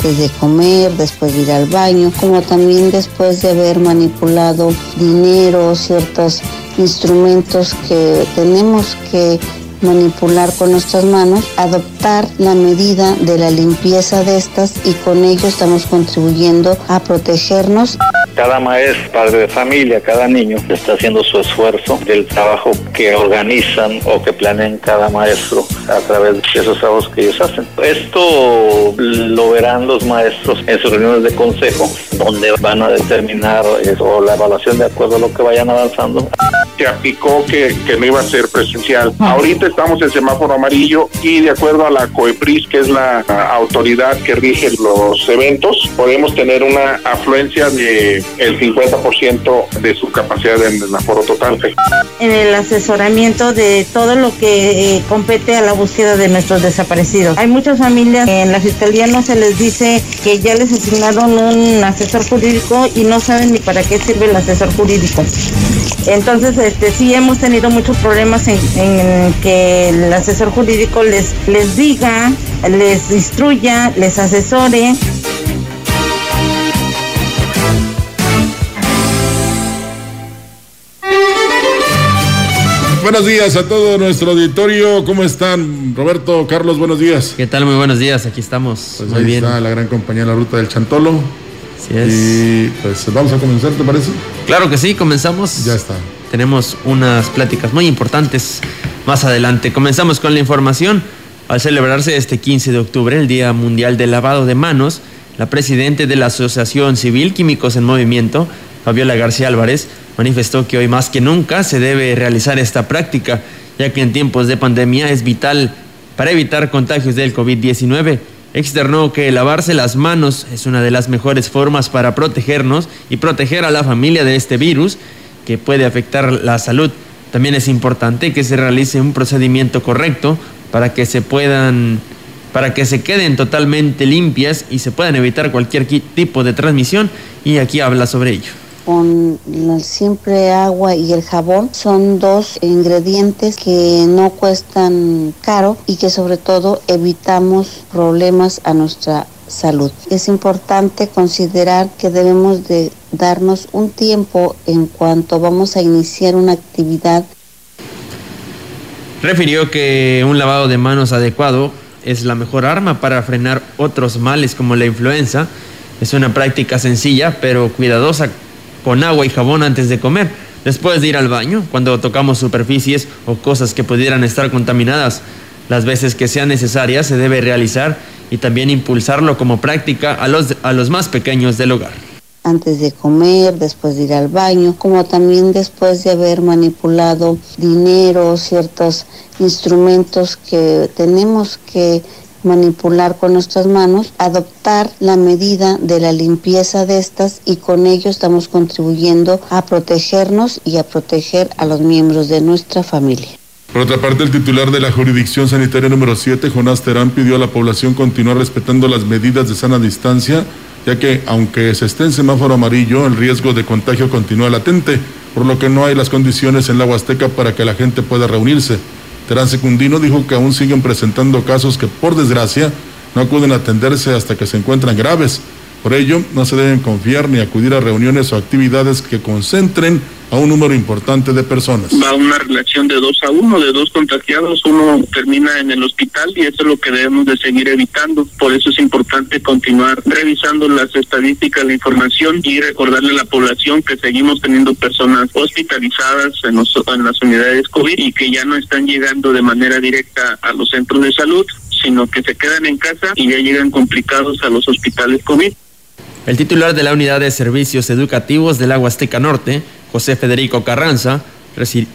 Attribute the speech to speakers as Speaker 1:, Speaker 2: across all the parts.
Speaker 1: Antes de comer, después de ir al baño, como también después de haber manipulado dinero, ciertos instrumentos que tenemos que manipular con nuestras manos, adoptar la medida de la limpieza de estas y con ello estamos contribuyendo a protegernos.
Speaker 2: Cada maestro, padre de familia, cada niño está haciendo su esfuerzo del trabajo que organizan o que planean cada maestro a través de esos trabajos que ellos hacen. Esto lo verán los maestros en sus reuniones de consejo, donde van a determinar eso, la evaluación de acuerdo a lo que vayan avanzando.
Speaker 3: Se aplicó que, que no iba a ser presencial. Ahorita estamos en semáforo amarillo y de acuerdo a la COEPRIS, que es la autoridad que rige los eventos, podemos tener una afluencia de el 50% de su capacidad en el aforo total.
Speaker 4: En el asesoramiento de todo lo que eh, compete a la búsqueda de nuestros desaparecidos. Hay muchas familias en la fiscalía no se les dice que ya les asignaron un asesor jurídico y no saben ni para qué sirve el asesor jurídico. Entonces, este, sí hemos tenido muchos problemas en, en que el asesor jurídico les, les diga, les instruya, les asesore.
Speaker 5: Buenos días a todo nuestro auditorio. ¿Cómo están? Roberto, Carlos, buenos días.
Speaker 6: ¿Qué tal? Muy buenos días. Aquí estamos.
Speaker 5: Pues
Speaker 6: Muy
Speaker 5: ahí
Speaker 6: bien.
Speaker 5: está la gran compañía La Ruta del Chantolo.
Speaker 6: Así es.
Speaker 5: Y pues vamos a comenzar, ¿te parece?
Speaker 6: Claro que sí, comenzamos.
Speaker 5: Ya está.
Speaker 6: Tenemos unas pláticas muy importantes más adelante. Comenzamos con la información. Al celebrarse este 15 de octubre, el Día Mundial del Lavado de Manos, la presidenta de la Asociación Civil Químicos en Movimiento, Fabiola García Álvarez, manifestó que hoy más que nunca se debe realizar esta práctica, ya que en tiempos de pandemia es vital para evitar contagios del COVID-19. Externó que lavarse las manos es una de las mejores formas para protegernos y proteger a la familia de este virus que puede afectar la salud. También es importante que se realice un procedimiento correcto para que se puedan para que se queden totalmente limpias y se puedan evitar cualquier qui- tipo de transmisión y aquí habla sobre ello.
Speaker 1: Con la siempre agua y el jabón son dos ingredientes que no cuestan caro y que sobre todo evitamos problemas a nuestra salud. Es importante considerar que debemos de darnos un tiempo en cuanto vamos a iniciar una actividad
Speaker 6: Refirió que un lavado de manos adecuado es la mejor arma para frenar otros males como la influenza. Es una práctica sencilla pero cuidadosa con agua y jabón antes de comer, después de ir al baño, cuando tocamos superficies o cosas que pudieran estar contaminadas. Las veces que sean necesarias se debe realizar y también impulsarlo como práctica a los, a los más pequeños del hogar.
Speaker 1: antes de comer, después de ir al baño, como también después de haber manipulado dinero, ciertos instrumentos que tenemos que manipular con nuestras manos, adoptar la medida de la limpieza de estas y con ello estamos contribuyendo a protegernos y a proteger a los miembros de nuestra familia.
Speaker 5: Por otra parte, el titular de la jurisdicción sanitaria número 7, Jonás Terán, pidió a la población continuar respetando las medidas de sana distancia, ya que aunque se esté en semáforo amarillo, el riesgo de contagio continúa latente, por lo que no hay las condiciones en la Huasteca para que la gente pueda reunirse. Terán Secundino dijo que aún siguen presentando casos que, por desgracia, no acuden a atenderse hasta que se encuentran graves. Por ello, no se deben confiar ni acudir a reuniones o actividades que concentren a un número importante de personas.
Speaker 3: Va una relación de dos a uno, de dos contagiados, uno termina en el hospital y eso es lo que debemos de seguir evitando. Por eso es importante continuar revisando las estadísticas, la información y recordarle a la población que seguimos teniendo personas hospitalizadas en, en las unidades COVID y que ya no están llegando de manera directa a los centros de salud, sino que se quedan en casa y ya llegan complicados a los hospitales COVID.
Speaker 6: El titular de la Unidad de Servicios Educativos del Agua Azteca Norte, José Federico Carranza,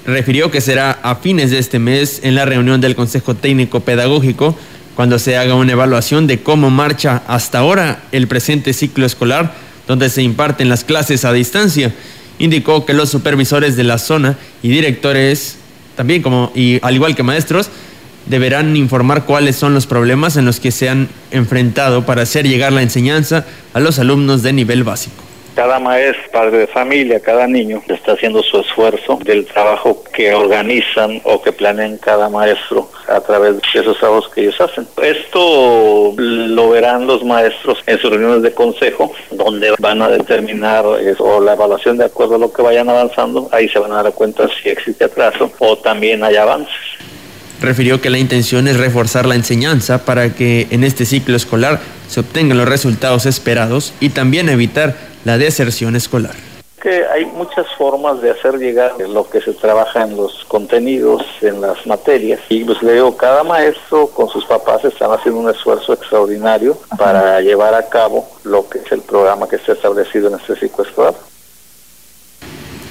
Speaker 6: refirió que será a fines de este mes en la reunión del Consejo Técnico Pedagógico cuando se haga una evaluación de cómo marcha hasta ahora el presente ciclo escolar donde se imparten las clases a distancia. Indicó que los supervisores de la zona y directores, también como y al igual que maestros, deberán informar cuáles son los problemas en los que se han enfrentado para hacer llegar la enseñanza a los alumnos de nivel básico.
Speaker 2: Cada maestro, padre de familia, cada niño está haciendo su esfuerzo del trabajo que organizan o que planean cada maestro a través de esos trabajos que ellos hacen. Esto lo verán los maestros en sus reuniones de consejo, donde van a determinar o la evaluación de acuerdo a lo que vayan avanzando. Ahí se van a dar cuenta si existe atraso o también hay avances
Speaker 6: refirió que la intención es reforzar la enseñanza para que en este ciclo escolar se obtengan los resultados esperados y también evitar la deserción escolar.
Speaker 2: Que hay muchas formas de hacer llegar lo que se trabaja en los contenidos, en las materias. Y pues le digo, cada maestro con sus papás están haciendo un esfuerzo extraordinario para llevar a cabo lo que es el programa que está establecido en este ciclo escolar.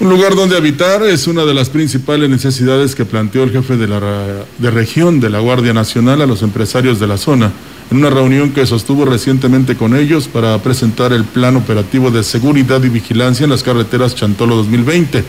Speaker 5: Un lugar donde habitar es una de las principales necesidades que planteó el jefe de la de región de la Guardia Nacional a los empresarios de la zona en una reunión que sostuvo recientemente con ellos para presentar el plan operativo de seguridad y vigilancia en las carreteras Chantolo 2020.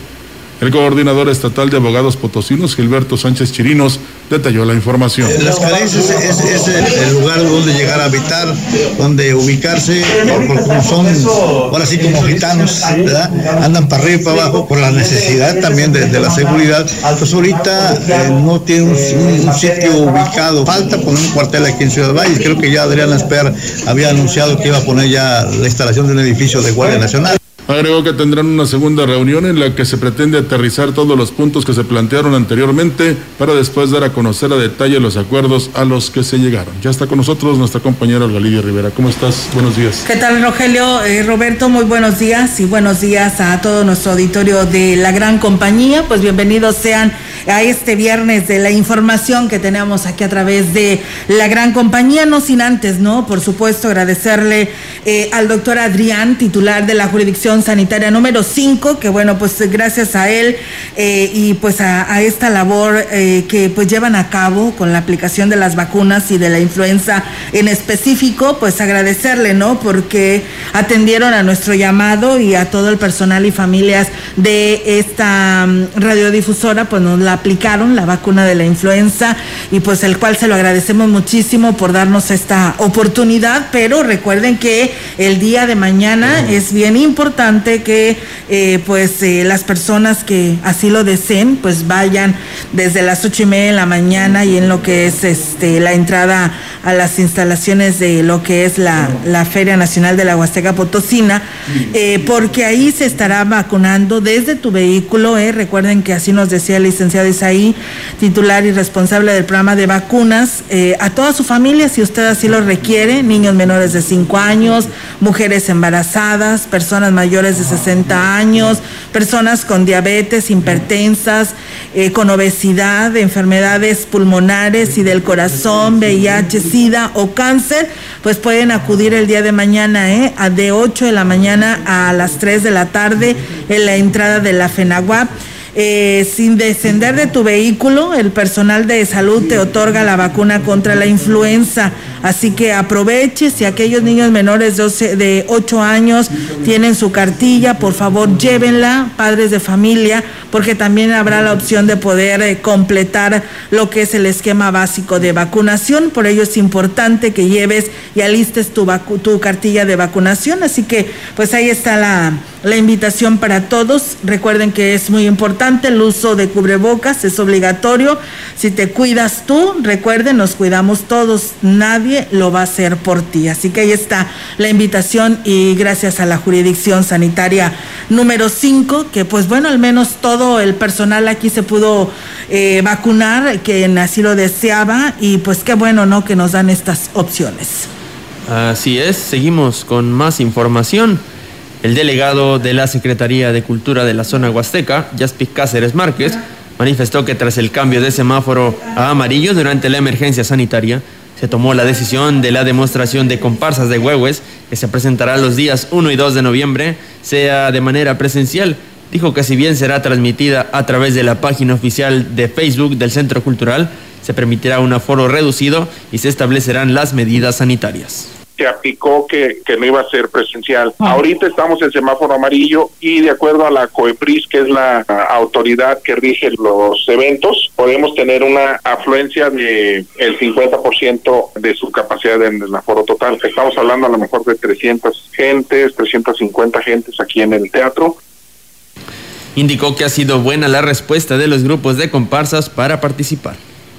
Speaker 5: El coordinador estatal de abogados potosinos, Gilberto Sánchez Chirinos, detalló la información.
Speaker 7: Las carencias es, el, lugar donde llegar a habitar, donde ubicarse, porque son ahora sí como gitanos, ¿verdad? Andan para arriba y para abajo por la necesidad también de, la seguridad. Pues ahorita eh, no tiene un, sitio ubicado. Falta poner un cuartel aquí en Ciudad Valle. Creo que ya Adrián Esper había anunciado que iba a poner ya la instalación de un edificio de Guardia Nacional.
Speaker 5: Agregó que tendrán una segunda reunión en la que se pretende aterrizar todos los puntos que se plantearon anteriormente para después dar a conocer a detalle los acuerdos a los que se llegaron. Ya está con nosotros nuestra compañera Olga Lidia Rivera. ¿Cómo estás? Buenos días.
Speaker 8: ¿Qué tal, Rogelio? Eh, Roberto, muy buenos días y buenos días a todo nuestro auditorio de la gran compañía. Pues bienvenidos sean a este viernes de la información que tenemos aquí a través de la gran compañía, no sin antes, ¿no? Por supuesto, agradecerle eh, al doctor Adrián, titular de la jurisdicción sanitaria número 5, que bueno, pues gracias a él eh, y pues a, esta labor eh, que pues llevan a cabo con la aplicación de las vacunas y de la influenza en específico, pues agradecerle, ¿no? Porque atendieron a nuestro llamado y a todo el personal y familias de esta mm, radiodifusora, pues nos la aplicaron, la vacuna de la influenza, y pues el cual se lo agradecemos muchísimo por darnos esta oportunidad, pero recuerden que el día de mañana es bien importante que eh, pues eh, las personas que así lo deseen pues vayan desde las ocho y media de la mañana y en lo que es este la entrada a las instalaciones de lo que es la, Feria Nacional de la Huasteca Potosina, eh, porque ahí se estará vacunando desde tu vehículo, recuerden que así nos decía el licenciado Isaí, titular y responsable del programa de vacunas, a toda su familia, si usted así lo requiere, niños menores de 5 años, mujeres embarazadas, personas mayores mayores de 60 años, personas con diabetes, hipertensas, eh, con obesidad, enfermedades pulmonares y del corazón, VIH, SIDA o cáncer, pues pueden acudir el día de mañana, ¿eh? de 8 de la mañana a las 3 de la tarde en la entrada de la FENAGUAP. Eh, sin descender de tu vehículo, el personal de salud te otorga la vacuna contra la influenza. Así que aproveche, si aquellos niños menores de, de 8 años tienen su cartilla, por favor llévenla, padres de familia, porque también habrá la opción de poder eh, completar lo que es el esquema básico de vacunación. Por ello es importante que lleves y alistes tu, cartilla de vacunación. Así que pues ahí está la, la invitación para todos. Recuerden que es muy importante el uso de cubrebocas, es obligatorio. Si te cuidas tú, recuerden, nos cuidamos todos, nadie lo va a hacer por ti. Así que ahí está la invitación y gracias a la jurisdicción sanitaria número 5, que pues bueno, al menos todo el personal aquí se pudo eh, vacunar, que así lo deseaba y pues qué bueno, ¿no? Que nos dan estas opciones.
Speaker 6: Así es, seguimos con más información. El delegado de la Secretaría de Cultura de la zona Huasteca, Jaspic Cáceres Márquez, manifestó que tras el cambio de semáforo a amarillo durante la emergencia sanitaria, se tomó la decisión de la demostración de comparsas de huehues que se presentará los días 1 y 2 de noviembre, sea de manera presencial. Dijo que si bien será transmitida a través de la página oficial de Facebook del Centro Cultural, se permitirá un aforo reducido y se establecerán las medidas sanitarias
Speaker 3: se aplicó que, que, no iba a ser presencial. Ah. Ahorita estamos en semáforo amarillo y de acuerdo a la COEPRIS, que es la autoridad que rige los eventos, podemos tener una afluencia de el 50% de su capacidad en el aforo total. Estamos hablando a lo mejor de 300 gentes, 350 gentes aquí en el teatro.
Speaker 6: Indicó que ha sido buena la respuesta de los grupos de comparsas para participar.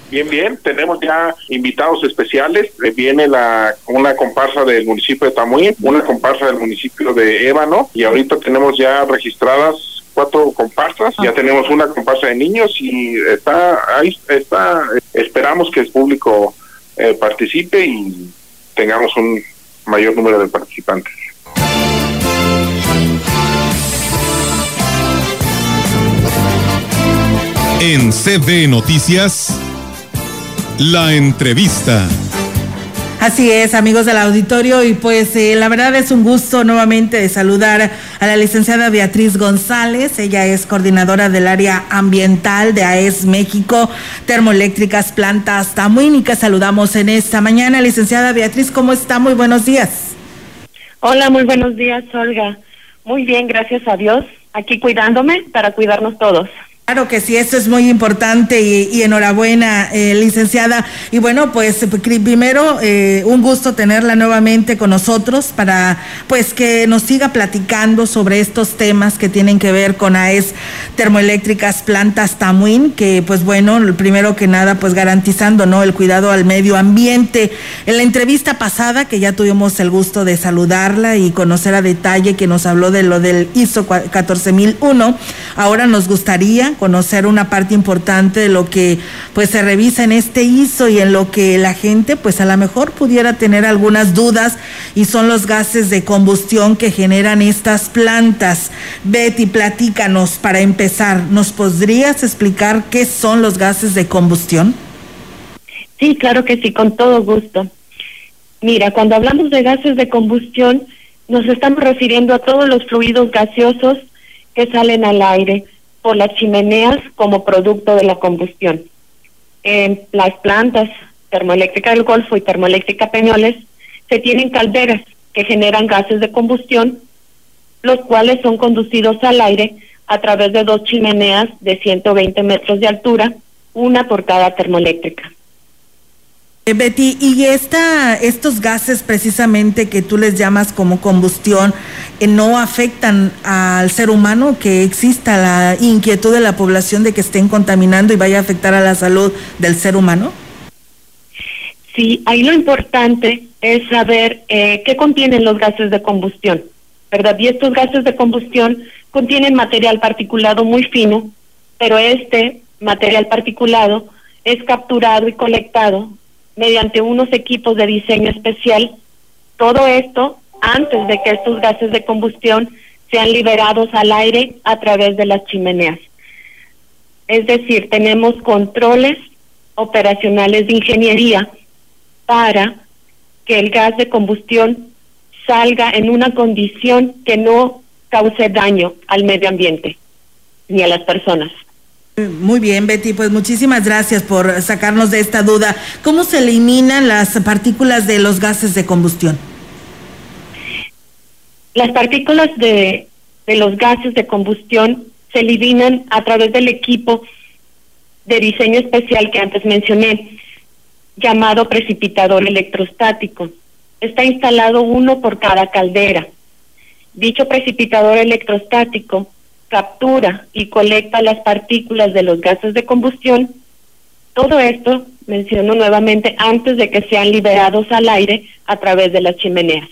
Speaker 3: Bien, bien, tenemos ya invitados especiales. Eh, viene la una comparsa del municipio de Tamuín, una comparsa del municipio de Ébano y ahorita tenemos ya registradas cuatro comparsas, ya tenemos una comparsa de niños y está ahí está esperamos que el público eh, participe y tengamos un mayor número de participantes.
Speaker 9: En CB Noticias la entrevista.
Speaker 8: Así es, amigos del auditorio, y pues eh, la verdad es un gusto nuevamente de saludar a la licenciada Beatriz González. Ella es coordinadora del área ambiental de AES México, termoeléctricas, plantas Tamuínica. Saludamos en esta mañana. Licenciada Beatriz, ¿cómo está? Muy buenos días.
Speaker 10: Hola, muy buenos días, Olga. Muy bien, gracias a Dios. Aquí cuidándome para cuidarnos todos.
Speaker 8: Claro que sí, eso es muy importante y, enhorabuena, eh, licenciada. Y bueno, pues primero eh, un gusto tenerla nuevamente con nosotros para pues que nos siga platicando sobre estos temas que tienen que ver con AES Termoeléctricas Plantas Tamuín, que pues bueno, primero que nada pues garantizando no el cuidado al medio ambiente. En la entrevista pasada que ya tuvimos el gusto de saludarla y conocer a detalle que nos habló de lo del ISO 14001, ahora nos gustaría conocer una parte importante de lo que pues se revisa en este ISO y en lo que la gente pues a lo mejor pudiera tener algunas dudas y son los gases de combustión que generan estas plantas. Betty, platícanos para empezar, ¿nos podrías explicar qué son los gases de combustión?
Speaker 10: Sí, claro que sí, con todo gusto. Mira, cuando hablamos de gases de combustión, nos estamos refiriendo a todos los fluidos gaseosos que salen al aire, por las chimeneas como producto de la combustión. En las plantas termoeléctrica del Golfo y termoeléctrica Peñoles se tienen calderas que generan gases de combustión, los cuales son conducidos al aire a través de dos chimeneas de 120 metros de altura, una por cada termoeléctrica.
Speaker 8: Eh, Betty, y esta, estos gases precisamente que tú les llamas como combustión, eh, ¿no afectan al ser humano que exista la inquietud de la población de que estén contaminando y vaya a afectar a la salud del ser humano?
Speaker 10: Sí, ahí lo importante es saber eh, qué contienen los gases de combustión, ¿verdad? Y estos gases de combustión contienen material particulado muy fino, pero este material particulado es capturado y colectado mediante unos equipos de diseño especial. Todo esto antes de que estos gases de combustión sean liberados al aire a través de las chimeneas. Es decir, tenemos controles operacionales de ingeniería para que el gas de combustión salga en una condición que no cause daño al medio ambiente ni a las personas.
Speaker 8: Muy bien, Betty, pues muchísimas gracias por sacarnos de esta duda. ¿Cómo se eliminan las partículas de los gases de combustión?
Speaker 10: Las partículas de, de los gases de combustión se eliminan a través del equipo de diseño especial que antes mencioné, llamado precipitador electrostático. Está instalado uno por cada caldera. Dicho precipitador electrostático captura y colecta las partículas de los gases de combustión. Todo esto, menciono nuevamente, antes de que sean liberados al aire a través de las chimeneas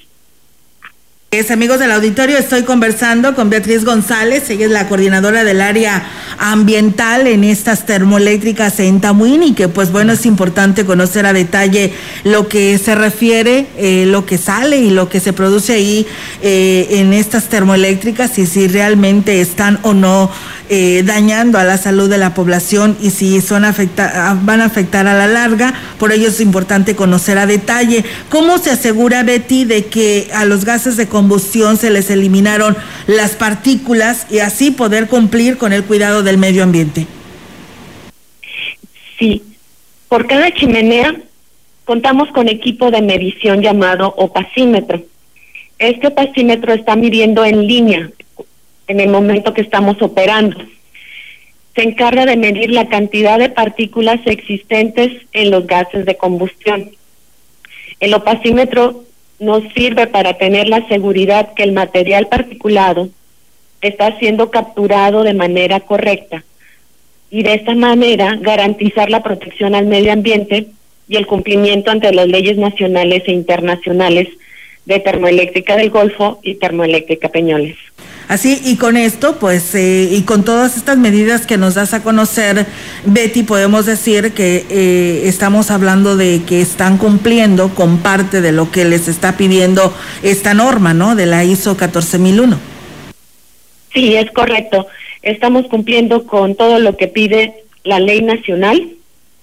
Speaker 8: amigos del auditorio, estoy conversando con Beatriz González, ella es la coordinadora del área ambiental en estas termoeléctricas en Tamuín y que pues bueno, es importante conocer a detalle lo que se refiere, eh, lo que sale y lo que se produce ahí eh, en estas termoeléctricas y si realmente están o no eh, dañando a la salud de la población y si son afecta van a afectar a la larga. Por ello es importante conocer a detalle cómo se asegura Betty de que a los gases de combustión se les eliminaron las partículas y así poder cumplir con el cuidado del medio ambiente.
Speaker 10: Sí, por cada chimenea contamos con equipo de medición llamado opacímetro. Este opacímetro está midiendo en línea en el momento que estamos operando. Se encarga de medir la cantidad de partículas existentes en los gases de combustión. El opacímetro nos sirve para tener la seguridad que el material particulado está siendo capturado de manera correcta y de esta manera garantizar la protección al medio ambiente y el cumplimiento ante las leyes nacionales e internacionales de termoeléctrica del Golfo y termoeléctrica Peñoles.
Speaker 8: Así, y con esto, pues, eh, y con todas estas medidas que nos das a conocer, Betty, podemos decir que eh, estamos hablando de que están cumpliendo con parte de lo que les está pidiendo esta norma, ¿no? De la ISO 14001.
Speaker 10: Sí, es correcto. Estamos cumpliendo con todo lo que pide la ley nacional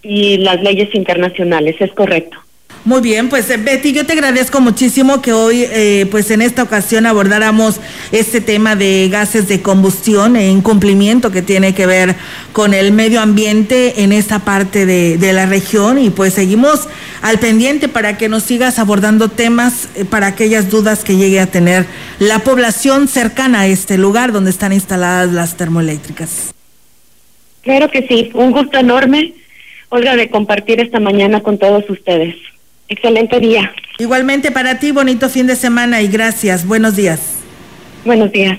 Speaker 10: y las leyes internacionales, es correcto.
Speaker 8: Muy bien, pues eh, Betty, yo te agradezco muchísimo que hoy, eh, pues en esta ocasión abordáramos este tema de gases de combustión e incumplimiento que tiene que ver con el medio ambiente en esta parte de, la región y pues seguimos al pendiente para que nos sigas abordando temas eh, para aquellas dudas que llegue a tener la población cercana a este lugar donde están instaladas las termoeléctricas.
Speaker 10: Claro que sí, un gusto enorme, Olga, de compartir esta mañana con todos ustedes. Excelente día.
Speaker 8: Igualmente para ti, bonito fin de semana y gracias. Buenos días.
Speaker 10: Buenos días.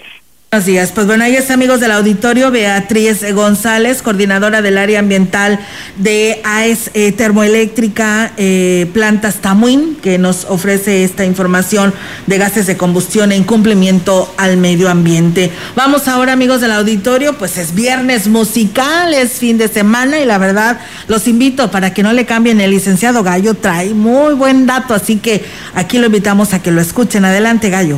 Speaker 8: Buenos días. Pues bueno, ahí está, amigos del auditorio, Beatriz González, coordinadora del área ambiental de AES eh, Termoeléctrica eh, Plantas Tamuín, que nos ofrece esta información de gases de combustión e incumplimiento al medio ambiente. Vamos ahora, amigos del auditorio, pues es viernes musical, es fin de semana y la verdad los invito para que no le cambien el licenciado Gallo, trae muy buen dato, así que aquí lo invitamos a que lo escuchen. Adelante, Gallo.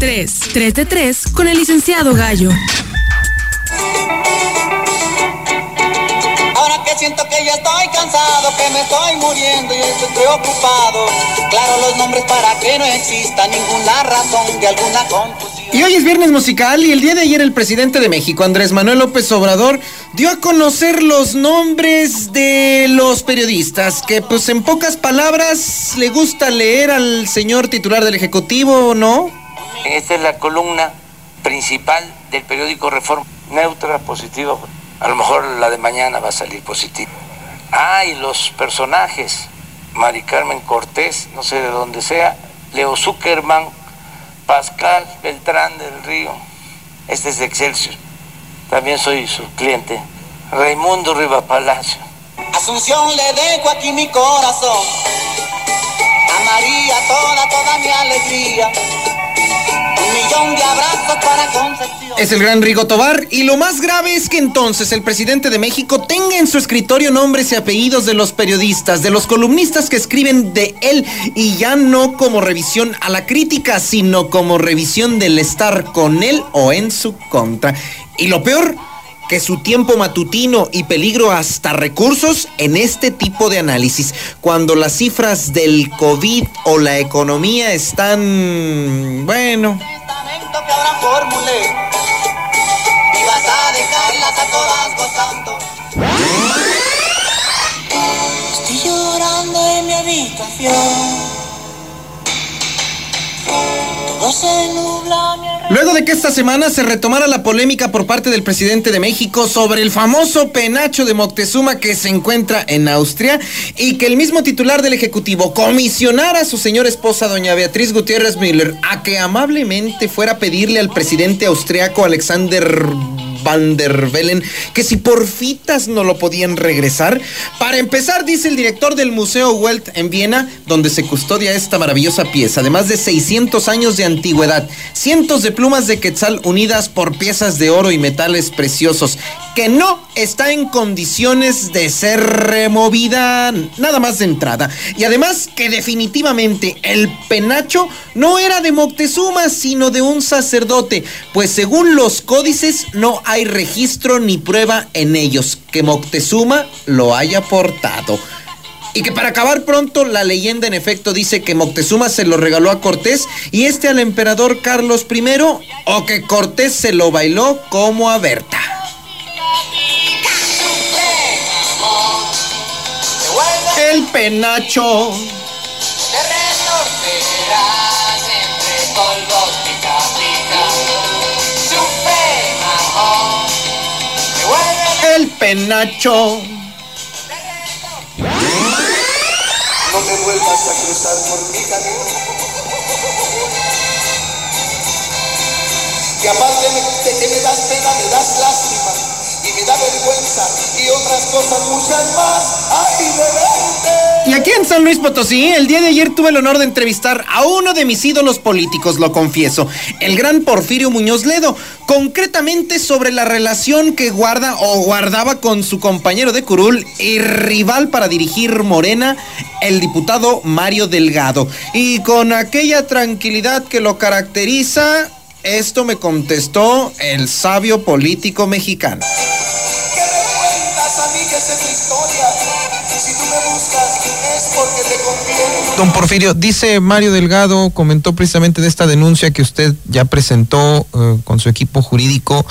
Speaker 11: 3, 3 de 3 con el licenciado Gallo.
Speaker 12: Ahora que siento que ya estoy cansado, que me estoy muriendo y estoy preocupado. Claro los nombres para que no exista ninguna razón de alguna confusión.
Speaker 13: Y hoy es viernes musical y el día de ayer el presidente de México, Andrés Manuel López Obrador, dio a conocer los nombres de los periodistas, que pues en pocas palabras le gusta leer al señor titular del Ejecutivo, ¿no?
Speaker 14: Esta es la columna principal del periódico Reforma. Neutra, positiva. A lo mejor la de mañana va a salir positiva. Ah, y los personajes. Mari Carmen Cortés, no sé de dónde sea. Leo Zuckerman, Pascal Beltrán del Río. Este es de Excelsior. También soy su cliente. Raimundo Riva Palacio.
Speaker 12: Asunción le dejo aquí mi corazón. A María toda, toda mi alegría
Speaker 13: Es el gran Rigo Tobar y lo más grave es que entonces el presidente de México tenga en su escritorio nombres y apellidos de los periodistas, de los columnistas que escriben de él y ya no como revisión a la crítica, sino como revisión del estar con él o en su contra. Y lo peor, que su tiempo matutino y peligro hasta recursos en este tipo de análisis, cuando las cifras del COVID o la economía están, bueno,
Speaker 12: que ahora formulé y vas a dejarlas a todas gozando. Estoy llorando en mi habitación.
Speaker 13: Luego de que esta semana se retomara la polémica por parte del presidente de México sobre el famoso penacho de Moctezuma que se encuentra en Austria y que el mismo titular del Ejecutivo comisionara a su señora esposa, doña Beatriz Gutiérrez Müller, a que amablemente fuera a pedirle al presidente austriaco Alexander Van der Bellen que si por fitas no lo podían regresar. Para empezar, dice el director del Museo Welt en Viena, donde se custodia esta maravillosa pieza, de más de 600 años de antigüedad, cientos de plumas de quetzal unidas por piezas de oro y metales preciosos, que no está en condiciones de ser removida nada más de entrada. Y además que definitivamente el penacho no era de Moctezuma, sino de un sacerdote, pues según los códices no hay registro ni prueba en ellos que Moctezuma lo haya portado. Y que para acabar pronto, la leyenda en efecto dice que Moctezuma se lo regaló a Cortés y este al emperador Carlos I, o que Cortés se lo bailó como a Berta. El penacho. El penacho.
Speaker 12: No me vuelvas a cruzar por mi camino. Y aparte de que me das pena, me das lástima. Y
Speaker 13: aquí en San Luis Potosí, el día de ayer tuve el honor de entrevistar a uno de mis ídolos políticos, lo confieso, el gran Porfirio Muñoz Ledo, concretamente sobre la relación que guarda o guardaba con su compañero de curul y rival para dirigir Morena, el diputado Mario Delgado. Y con aquella tranquilidad que lo caracteriza, esto me contestó el sabio político mexicano.
Speaker 12: ¿Qué me cuentas a mí que tu historia? Si tú me buscas es porque te conviene.
Speaker 15: Don Porfirio, dice Mario Delgado, comentó precisamente de esta denuncia que usted ya presentó eh, con su equipo jurídico,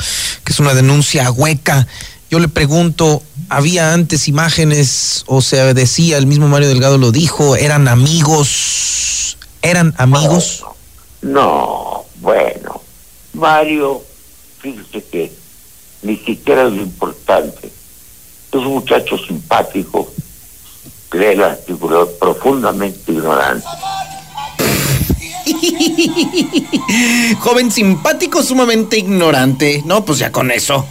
Speaker 15: que es una denuncia hueca. Yo le pregunto, ¿había antes imágenes o se decía, el mismo Mario Delgado lo dijo, eran amigos? ¿Eran amigos?
Speaker 16: No, bueno, Mario, fíjese que ni siquiera es lo importante. Es un muchacho simpático, lee el artículo profundamente ignorante.
Speaker 13: Joven simpático, sumamente ignorante. No, pues ya con eso.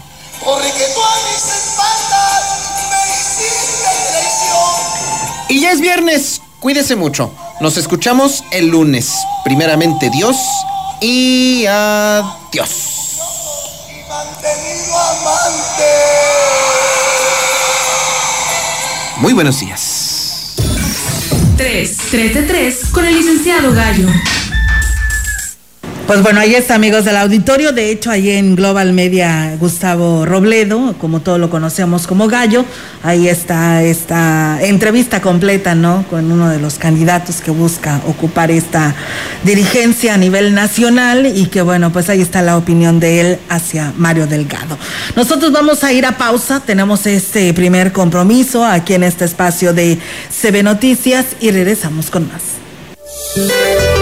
Speaker 12: Porque tú a mis espaldas me hiciste traición.
Speaker 13: Y ya es viernes, cuídese mucho. Nos escuchamos el lunes. Primeramente Dios y adiós.
Speaker 12: Mantenido amante.
Speaker 13: Muy buenos días.
Speaker 11: 3, 3 de 3 con el licenciado Gallo.
Speaker 8: Pues bueno, ahí está, amigos del auditorio. De hecho, ahí en Global Media, Gustavo Robledo, como todos lo conocemos como Gallo, ahí está esta entrevista completa, ¿no? Con uno de los candidatos que busca ocupar esta dirigencia a nivel nacional y que, bueno, pues ahí está la opinión de él hacia Mario Delgado. Nosotros vamos a ir a pausa. Tenemos este primer compromiso aquí en este espacio de CB Noticias y regresamos con más.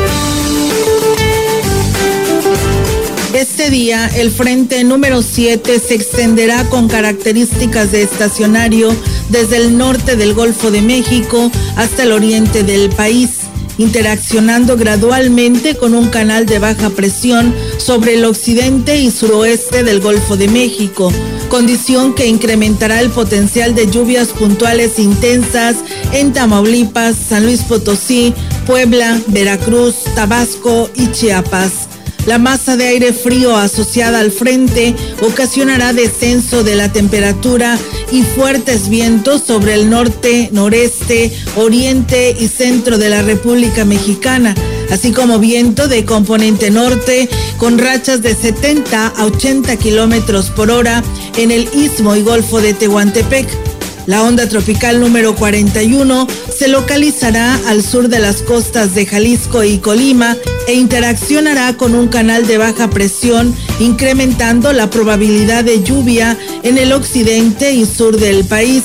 Speaker 8: Este día, el frente número 7 se extenderá con características de estacionario desde el norte del Golfo de México hasta el oriente del país, interaccionando gradualmente con un canal de baja presión sobre el occidente y suroeste del Golfo de México, condición que incrementará el potencial de lluvias puntuales intensas en Tamaulipas, San Luis Potosí, Puebla, Veracruz, Tabasco y Chiapas. La masa de aire frío asociada al frente ocasionará descenso de la temperatura y fuertes vientos sobre el norte, noreste, oriente y centro de la República Mexicana, así como viento de componente norte con rachas de 70 a 80 kilómetros por hora en el istmo y golfo de Tehuantepec. La onda tropical número 41 se localizará al sur de las costas de Jalisco y Colima e interaccionará con un canal de baja presión, incrementando la probabilidad de lluvia en el occidente y sur del país.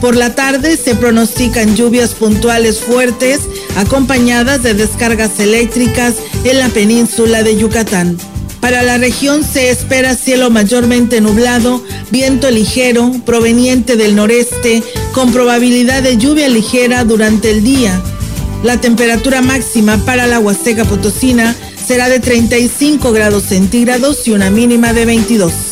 Speaker 8: Por la tarde se pronostican lluvias puntuales fuertes acompañadas de descargas eléctricas en la península de Yucatán. Para la región se espera cielo mayormente nublado, viento ligero proveniente del noreste, con probabilidad de lluvia ligera durante el día. La temperatura máxima para la Huasteca Potosina será de 35 grados centígrados y una mínima de 22.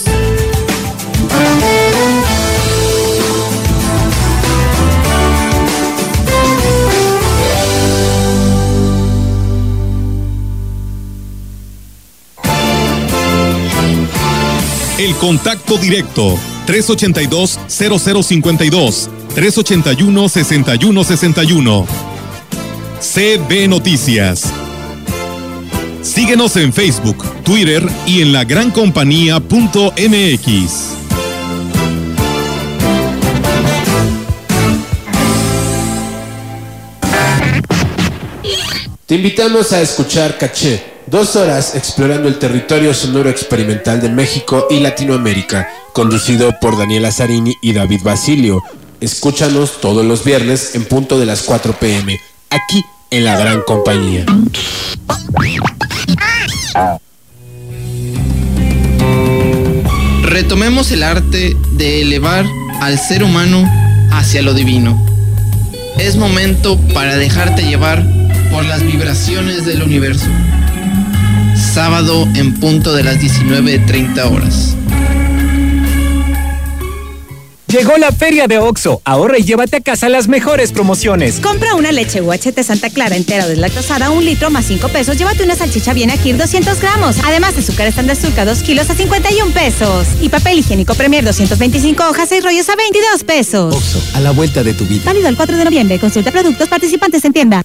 Speaker 9: El contacto directo 382-0052 381-6161 CB Noticias. Síguenos en Facebook, Twitter y en la gran compañía.mx.
Speaker 17: Te invitamos a escuchar Caché, dos horas explorando el territorio sonoro experimental de México y Latinoamérica, conducido por Daniela Zarini y David Basilio. Escúchanos todos los viernes en punto de las 4 pm, aquí en la gran compañía.
Speaker 18: Retomemos el arte de elevar al ser humano hacia lo divino. Es momento para dejarte llevar por las vibraciones del universo. Sábado en punto de las 19.30 horas.
Speaker 19: Llegó la feria de OXO. Ahorra y llévate a casa las mejores promociones.
Speaker 20: Compra una leche UHT Santa Clara entera deslactosada, un litro más 5 pesos. Llévate una salchicha bien aquí 200 gramos. Además, azúcar están de azúcar 2 kilos a 51 pesos. Y papel higiénico Premier 225 hojas, 6 rollos a 22 pesos.
Speaker 21: OXO, a la vuelta de tu vida.
Speaker 20: Válido el 4 de noviembre. Consulta productos participantes en tienda.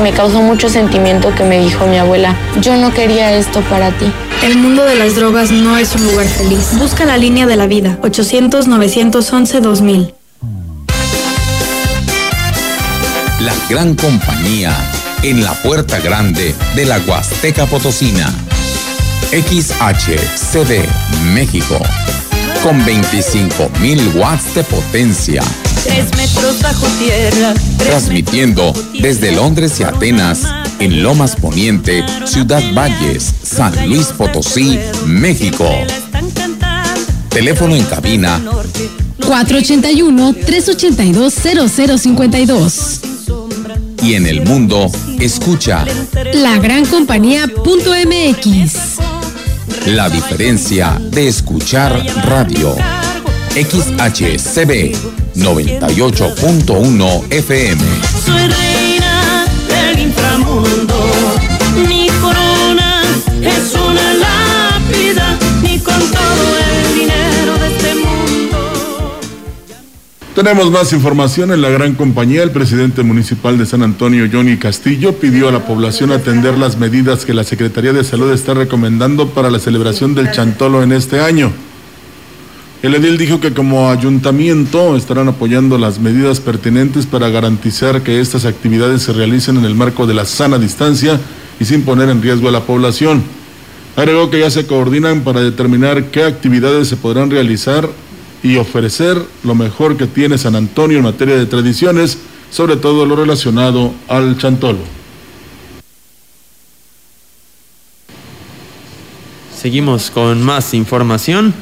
Speaker 22: Me causó mucho sentimiento que me dijo mi abuela, yo no quería esto para ti.
Speaker 23: El mundo de las drogas no es un lugar feliz. Busca la línea de la vida. 800-911-2000.
Speaker 9: La gran compañía en la puerta grande de la Huasteca Potosina. XHCD México. Con 25.000 watts de potencia.
Speaker 24: Tres metros bajo tierra.
Speaker 9: Transmitiendo desde Londres y Atenas, en Lomas Poniente, Ciudad Valles, San Luis Potosí, México. Teléfono en cabina
Speaker 25: 481-382-0052.
Speaker 9: y en el mundo, escucha
Speaker 25: La gran compañía.mx.
Speaker 9: la diferencia de escuchar radio. XHCB 98.1 FM.
Speaker 5: Tenemos más información en la gran compañía. El presidente municipal de San Antonio, Johnny Castillo, pidió a la población atender las medidas que la Secretaría de Salud está recomendando para la celebración del Chantolo en este año. El edil dijo que como ayuntamiento estarán apoyando las medidas pertinentes para garantizar que estas actividades se realicen en el marco de la sana distancia y sin poner en riesgo a la población. Agregó que ya se coordinan para determinar qué actividades se podrán realizar y ofrecer lo mejor que tiene San Antonio en materia de tradiciones, sobre todo lo relacionado al chantolo.
Speaker 6: Seguimos con más información.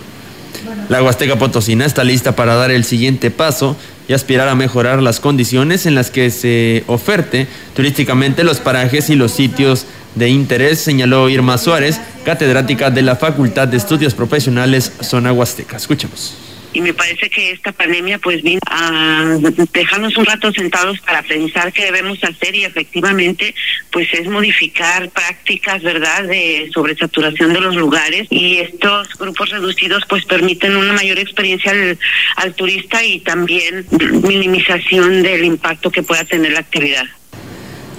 Speaker 6: La Huasteca Potosina está lista para dar el siguiente paso y aspirar a mejorar las condiciones en las que se oferte turísticamente los parajes y los sitios de interés, señaló Irma Suárez, catedrática de la Facultad de Estudios Profesionales Zona Huasteca. Escuchemos.
Speaker 26: Y me parece que esta pandemia pues vino a dejarnos un rato sentados para pensar qué debemos hacer y efectivamente pues es modificar prácticas verdad de sobresaturación de los lugares y estos grupos reducidos pues permiten una mayor experiencia al, al turista y también minimización del impacto que pueda tener la actividad.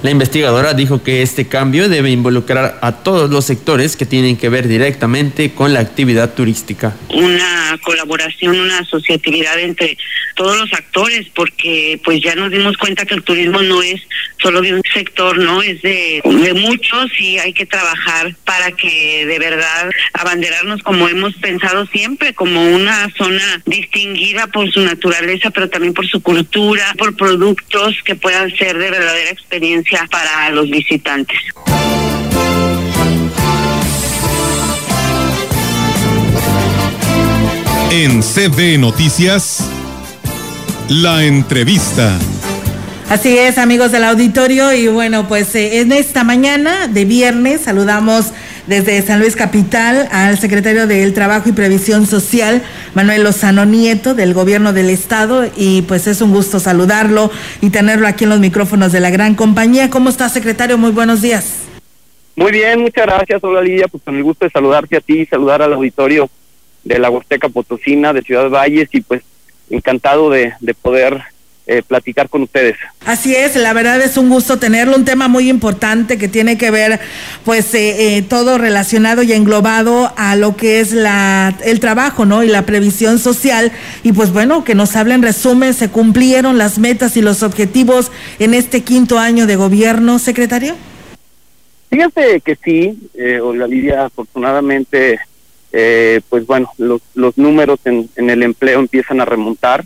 Speaker 6: La investigadora dijo que este cambio debe involucrar a todos los sectores que tienen que ver directamente con la actividad turística.
Speaker 26: Una colaboración, una asociatividad entre todos los actores, porque pues ya nos dimos cuenta que el turismo no es solo de un sector, ¿no? Es de, de muchos y hay que trabajar para que de verdad abanderarnos como hemos pensado siempre, como una zona distinguida por su naturaleza, pero también por su cultura, por productos que puedan ser de verdadera experiencia para los visitantes.
Speaker 27: En CB Noticias, la entrevista.
Speaker 8: Así es, amigos del auditorio, y bueno, pues eh, en esta mañana de viernes saludamos desde San Luis Capital al secretario del Trabajo y Previsión Social, Manuel Lozano Nieto, del Gobierno del Estado, y pues es un gusto saludarlo y tenerlo aquí en los micrófonos de la gran compañía. ¿Cómo está, secretario? Muy buenos días.
Speaker 28: Muy bien, muchas gracias. Hola Lidia, pues con el gusto de saludarte a ti y saludar al auditorio de la Huasteca Potosina, de Ciudad Valles, y pues encantado de, de poder eh, platicar con ustedes.
Speaker 8: Así es, la verdad es un gusto tenerlo, un tema muy importante que tiene que ver pues eh, eh, todo relacionado y englobado a lo que es la el trabajo, ¿no? Y la previsión social y pues bueno, que nos hable en resumen, se cumplieron las metas y los objetivos en este quinto año de gobierno, secretario.
Speaker 28: Fíjate que sí, eh, Olga Lidia, afortunadamente, pues bueno, los, los números en, en el empleo empiezan a remontar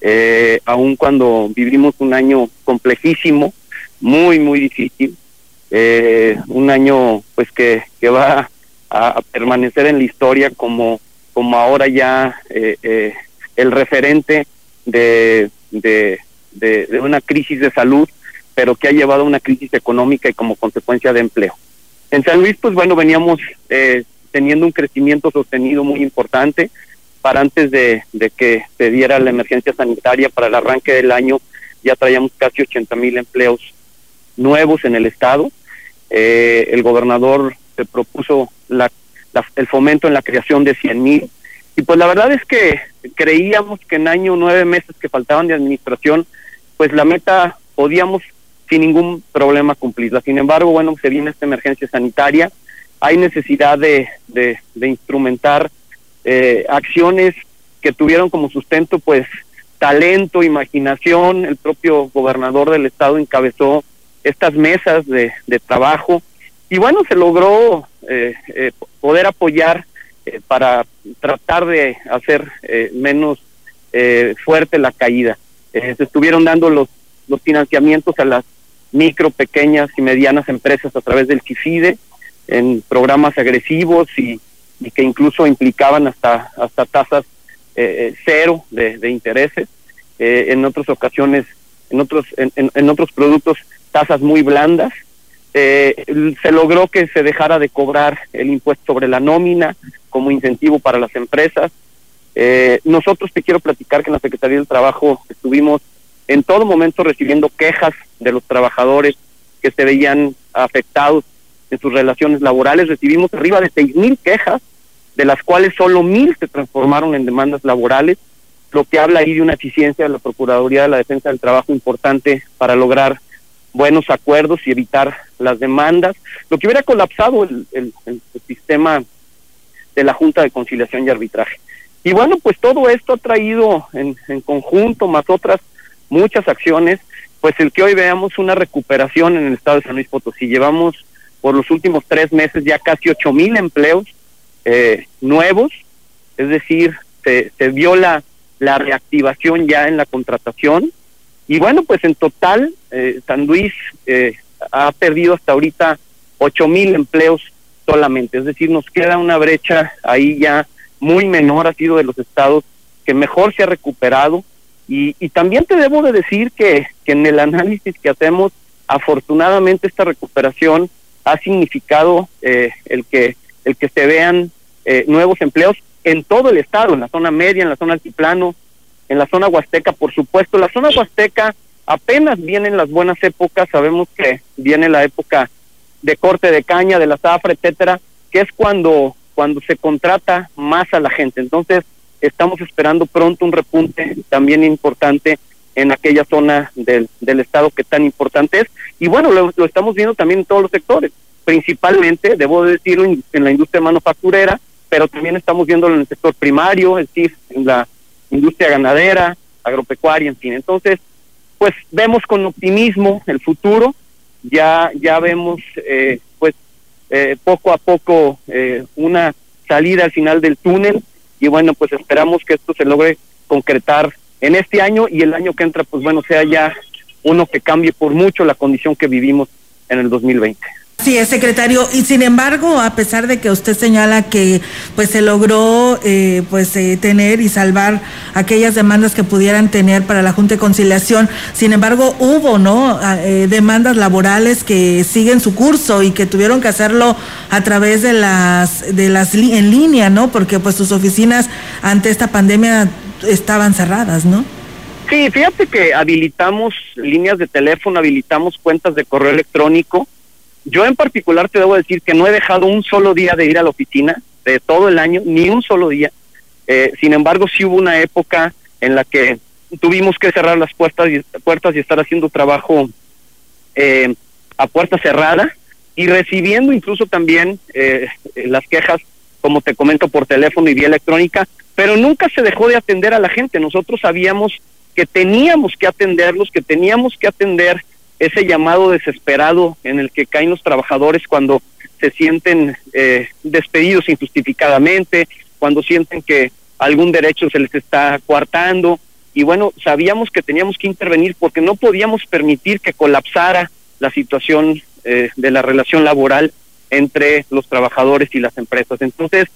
Speaker 28: eh, aun cuando vivimos un año complejísimo, muy, muy difícil, eh, un año pues que, que va a, permanecer en la historia como, como ahora ya eh, eh, el referente de, de, una crisis de salud, pero que ha llevado a una crisis económica y como consecuencia de empleo. En San Luis, pues bueno, veníamos eh, teniendo un crecimiento sostenido muy importante, para antes de, de, que se diera la emergencia sanitaria, para el arranque del año, ya traíamos casi 80 mil empleos nuevos en el estado. Eh, el gobernador se propuso la, el fomento en la creación de 100 mil. Y pues la verdad es que creíamos que en año nueve meses que faltaban de administración, pues la meta podíamos sin ningún problema cumplirla. Sin embargo, bueno, se viene esta emergencia sanitaria, hay necesidad de instrumentar eh, acciones que tuvieron como sustento pues talento, imaginación, el propio gobernador del estado encabezó estas mesas de, trabajo y bueno, se logró eh, eh, poder apoyar eh, para tratar de hacer eh, menos eh, fuerte la caída. se estuvieron dando los, los financiamientos a las micro, pequeñas y medianas empresas a través del CIFIDE en programas agresivos y y que incluso implicaban hasta hasta tasas eh, cero de, intereses. Eh, en otras ocasiones en otros en, en otros productos tasas muy blandas. Eh, se logró que se dejara de cobrar el impuesto sobre la nómina como incentivo para las empresas. Eh, nosotros te quiero platicar que en la Secretaría del Trabajo estuvimos en todo momento recibiendo quejas de los trabajadores que se veían afectados en sus relaciones laborales. Recibimos arriba de seis mil quejas, de las cuales solo mil se transformaron en demandas laborales, lo que habla ahí de una eficiencia de la Procuraduría de la Defensa del Trabajo importante para lograr buenos acuerdos y evitar las demandas, lo que hubiera colapsado el, el, el sistema de la Junta de Conciliación y Arbitraje. Y bueno, pues todo esto ha traído en, en conjunto, más otras muchas acciones, pues el que hoy veamos una recuperación en el estado de San Luis Potosí. Llevamos por los últimos tres meses ya casi ocho mil empleos eh, nuevos, es decir, se, se vio la, la reactivación ya en la contratación. Y bueno, pues en total, eh, San Luis eh, ha perdido hasta ahorita ocho mil empleos solamente, es decir, nos queda una brecha ahí ya muy menor, ha sido de los estados que mejor se ha recuperado. Y, y también te debo de decir que, que en el análisis que hacemos, afortunadamente esta recuperación ha significado eh, el que el que se vean eh, nuevos empleos en todo el estado, en la zona media, en la zona altiplano, en la zona huasteca, por supuesto. La zona huasteca apenas vienen las buenas épocas, sabemos que viene la época de corte de caña, de la zafra, etcétera, que es cuando cuando se contrata más a la gente. Entonces, estamos esperando pronto un repunte también importante en aquella zona del, del estado que tan importante es. Y bueno, lo, estamos viendo también en todos los sectores, principalmente, debo decirlo, en, en la industria manufacturera, pero también estamos viéndolo en el sector primario, es decir, en la industria ganadera, agropecuaria, en fin. Entonces, pues vemos con optimismo el futuro, ya ya vemos eh, pues eh, poco a poco eh, una salida al final del túnel y bueno pues esperamos que esto se logre concretar en este año y el año que entra pues bueno sea ya uno que cambie por mucho la condición que vivimos en el 2020.
Speaker 8: Sí, es secretario. Y sin embargo, a pesar de que usted señala que pues se logró eh, pues eh, tener y salvar aquellas demandas que pudieran tener para la Junta de Conciliación, sin embargo hubo no Ah, eh, demandas laborales que siguen su curso y que tuvieron que hacerlo a través de las de las en línea, no, porque pues sus oficinas ante esta pandemia estaban cerradas, ¿no?
Speaker 28: Sí, fíjate que habilitamos líneas de teléfono, habilitamos cuentas de correo electrónico. Yo en particular te debo decir que no he dejado un solo día de ir a la oficina de todo el año, ni un solo día. Eh, sin embargo, sí hubo una época en la que tuvimos que cerrar las puertas y, puertas y estar haciendo trabajo eh, a puerta cerrada y recibiendo incluso también eh, las quejas, como te comento, por teléfono y vía electrónica, pero nunca se dejó de atender a la gente. Nosotros sabíamos que teníamos que atenderlos, que teníamos que atender ese llamado desesperado en el que caen los trabajadores cuando se sienten eh, despedidos injustificadamente, cuando sienten que algún derecho se les está coartando. Y bueno, sabíamos que teníamos que intervenir porque no podíamos permitir que colapsara la situación eh, de la relación laboral entre los trabajadores y las empresas. Entonces,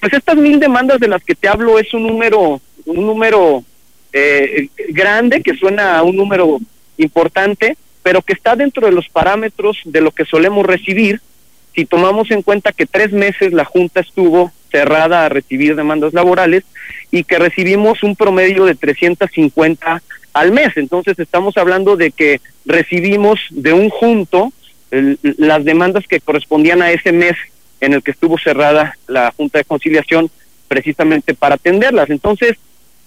Speaker 28: pues estas mil demandas de las que te hablo es un número, un número eh, grande, que suena a un número importante, pero que está dentro de los parámetros de lo que solemos recibir si tomamos en cuenta que tres meses la Junta estuvo cerrada a recibir demandas laborales y que recibimos un promedio de 350 al mes. Entonces estamos hablando de que recibimos de un junto las demandas que correspondían a ese mes en el que estuvo cerrada la Junta de Conciliación precisamente para atenderlas. Entonces,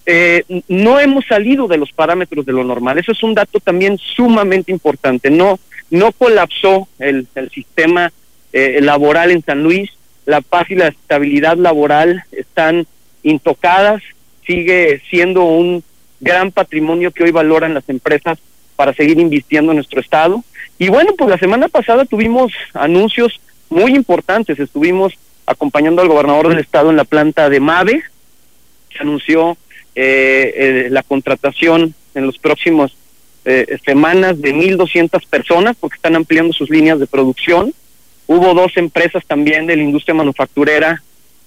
Speaker 28: eh, no hemos salido de los parámetros de lo normal. Eso es un dato también sumamente importante. No, no colapsó el, el sistema eh, laboral en San Luis. La paz y la estabilidad laboral están intocadas. Sigue siendo un gran patrimonio que hoy valoran las empresas para seguir invirtiendo en nuestro estado. Y bueno, pues la semana pasada tuvimos anuncios muy importantes. Estuvimos acompañando al gobernador del estado en la planta de MAVE. Se anunció eh, eh, la contratación en los próximos eh, semanas de 1.200 personas porque están ampliando sus líneas de producción. Hubo dos empresas también de la industria manufacturera,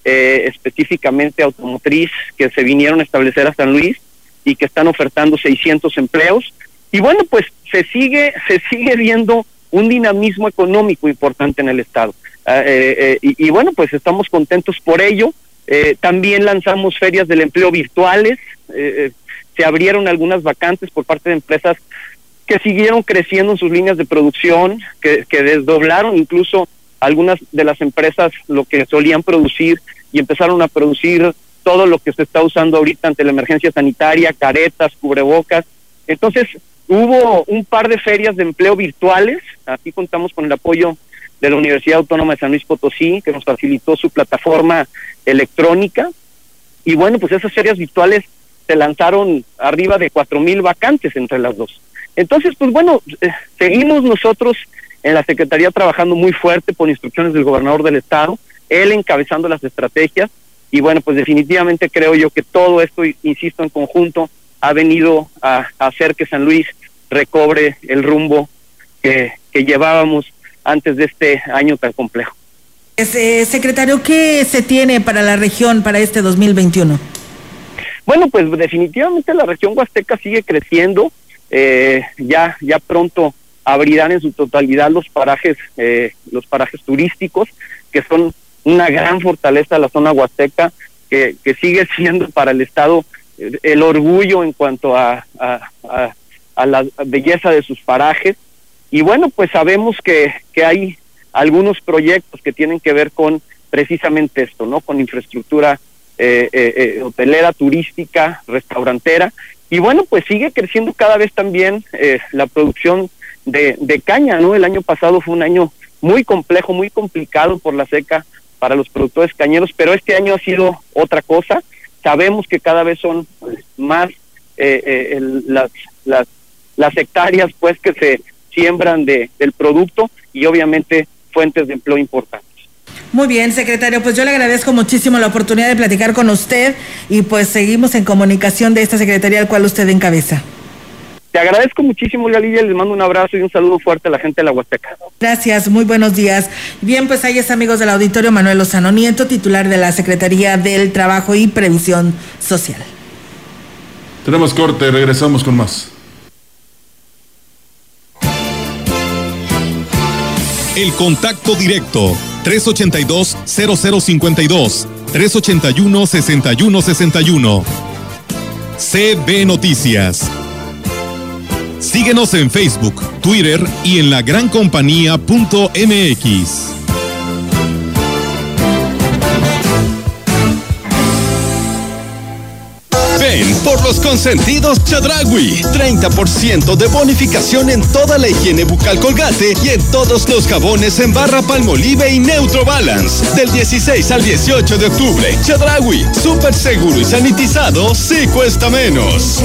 Speaker 28: eh, específicamente automotriz, que se vinieron a establecer a San Luis y que están ofertando 600 empleos. Y bueno, pues se sigue, se sigue viendo un dinamismo económico importante en el Estado. Ah, eh, eh, y, bueno, pues estamos contentos por ello. Eh, también lanzamos ferias del empleo virtuales. eh, eh, se abrieron algunas vacantes por parte de empresas que siguieron creciendo en sus líneas de producción, que, que desdoblaron incluso algunas de las empresas lo que solían producir y empezaron a producir todo lo que se está usando ahorita ante la emergencia sanitaria, caretas, cubrebocas. Entonces, hubo un par de ferias de empleo virtuales. Aquí contamos con el apoyo de la Universidad Autónoma de San Luis Potosí, que nos facilitó su plataforma electrónica. Y bueno, pues esas ferias virtuales se lanzaron arriba de cuatro mil vacantes entre las dos. Entonces, pues bueno, eh, seguimos nosotros en la Secretaría trabajando muy fuerte por instrucciones del gobernador del estado, él encabezando las estrategias y bueno, pues definitivamente creo yo que todo esto, insisto, en conjunto ha venido a, a hacer que San Luis recobre el rumbo que, que llevábamos antes de este año tan complejo.
Speaker 8: Ese, secretario, ¿qué se tiene para la región para este 2021?
Speaker 28: Bueno, pues definitivamente la región huasteca sigue creciendo. Eh, ya, ya pronto abrirán en su totalidad los parajes, eh, los parajes turísticos, que son una gran fortaleza de la zona huasteca, que, que sigue siendo para el Estado eh, el orgullo en cuanto a, a, la belleza de sus parajes. Y bueno, pues sabemos que, que hay algunos proyectos que tienen que ver con precisamente esto, ¿no? Con infraestructura eh, eh, eh, hotelera, turística, restaurantera. Y bueno, pues sigue creciendo cada vez también eh, la producción de, de caña, ¿no? El año pasado fue un año muy complejo, muy complicado por la seca para los productores cañeros, pero este año ha sido otra cosa. Sabemos que cada vez son más eh, eh, las hectáreas pues que se siembran de, del producto y obviamente fuentes de empleo importantes.
Speaker 8: Muy bien, secretario, pues yo le agradezco muchísimo la oportunidad de platicar con usted y pues seguimos en comunicación de esta secretaría al cual usted encabeza.
Speaker 28: Te agradezco muchísimo, Olga Lidia, les mando un abrazo y un saludo fuerte a la gente de la Huasteca.
Speaker 8: Gracias, muy buenos días. Bien, pues ahí es amigos del auditorio Manuel Lozano Nieto, titular de la Secretaría del Trabajo y Previsión Social.
Speaker 5: Tenemos corte, regresamos con más.
Speaker 27: El contacto directo 382-0052 381-6161 CB Noticias. Síguenos en Facebook, Twitter y en lagrancompañía.mx.
Speaker 29: Ven por los consentidos Chadragui. 30% de bonificación en toda la higiene bucal colgate y en todos los jabones en barra palmolive y Neutro Balance. Del 16 al 18 de octubre. Chadragui, súper seguro y sanitizado, sí cuesta menos.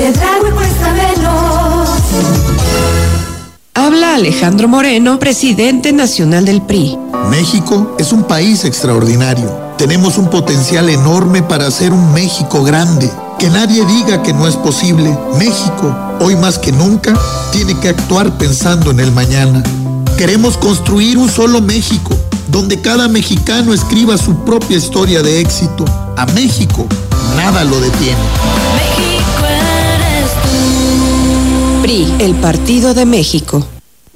Speaker 30: Habla Alejandro Moreno, presidente nacional del PRI.
Speaker 31: México es un país extraordinario. Tenemos un potencial enorme para hacer un México grande. Que nadie diga que no es posible. México, hoy más que nunca, tiene que actuar pensando en el mañana. Queremos construir un solo México, donde cada mexicano escriba su propia historia de éxito. A México, nada lo detiene.
Speaker 30: PRI, el Partido de México.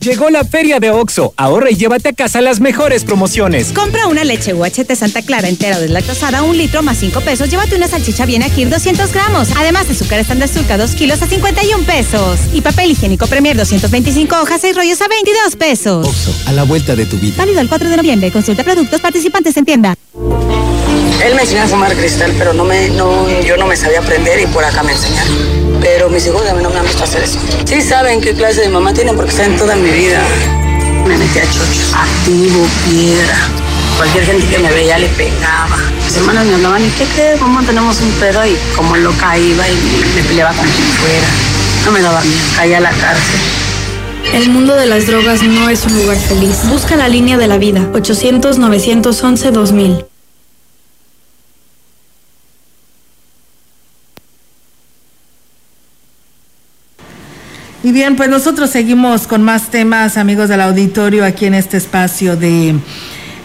Speaker 19: Llegó la feria de OXO. Ahorra y llévate a casa las mejores promociones.
Speaker 20: Compra una leche UHT Santa Clara entera o deslactosada, un litro más 5 pesos. Llévate una salchicha bien agir 200 gramos. Además, azúcar estándar surca 2 kilos a 51 pesos. Y papel higiénico Premier 225 hojas, 6 rollos a 22 pesos.
Speaker 32: OXO, a la vuelta de tu vida.
Speaker 20: Válido el 4 de noviembre. Consulta productos participantes en tienda.
Speaker 33: Él me enseñó a fumar cristal, pero no me, no, yo no me sabía aprender y por acá me enseñaron. Pero mis hijos a mí no me han visto hacer eso. Sí saben qué clase de mamá tienen porque saben toda mi vida. Me metí a chochos, activo, piedra. Cualquier gente que me veía le pegaba. Mis hermanas me hablaban, ¿y qué crees? ¿Cómo tenemos un pedo? Y como loca iba y me peleaba con quien fuera. No me daba miedo, caía a la cárcel.
Speaker 23: El mundo de las drogas no es un lugar feliz. Busca la línea de la vida. 800-911-2000.
Speaker 8: Y bien, pues nosotros seguimos con más temas, amigos del auditorio, aquí en este espacio de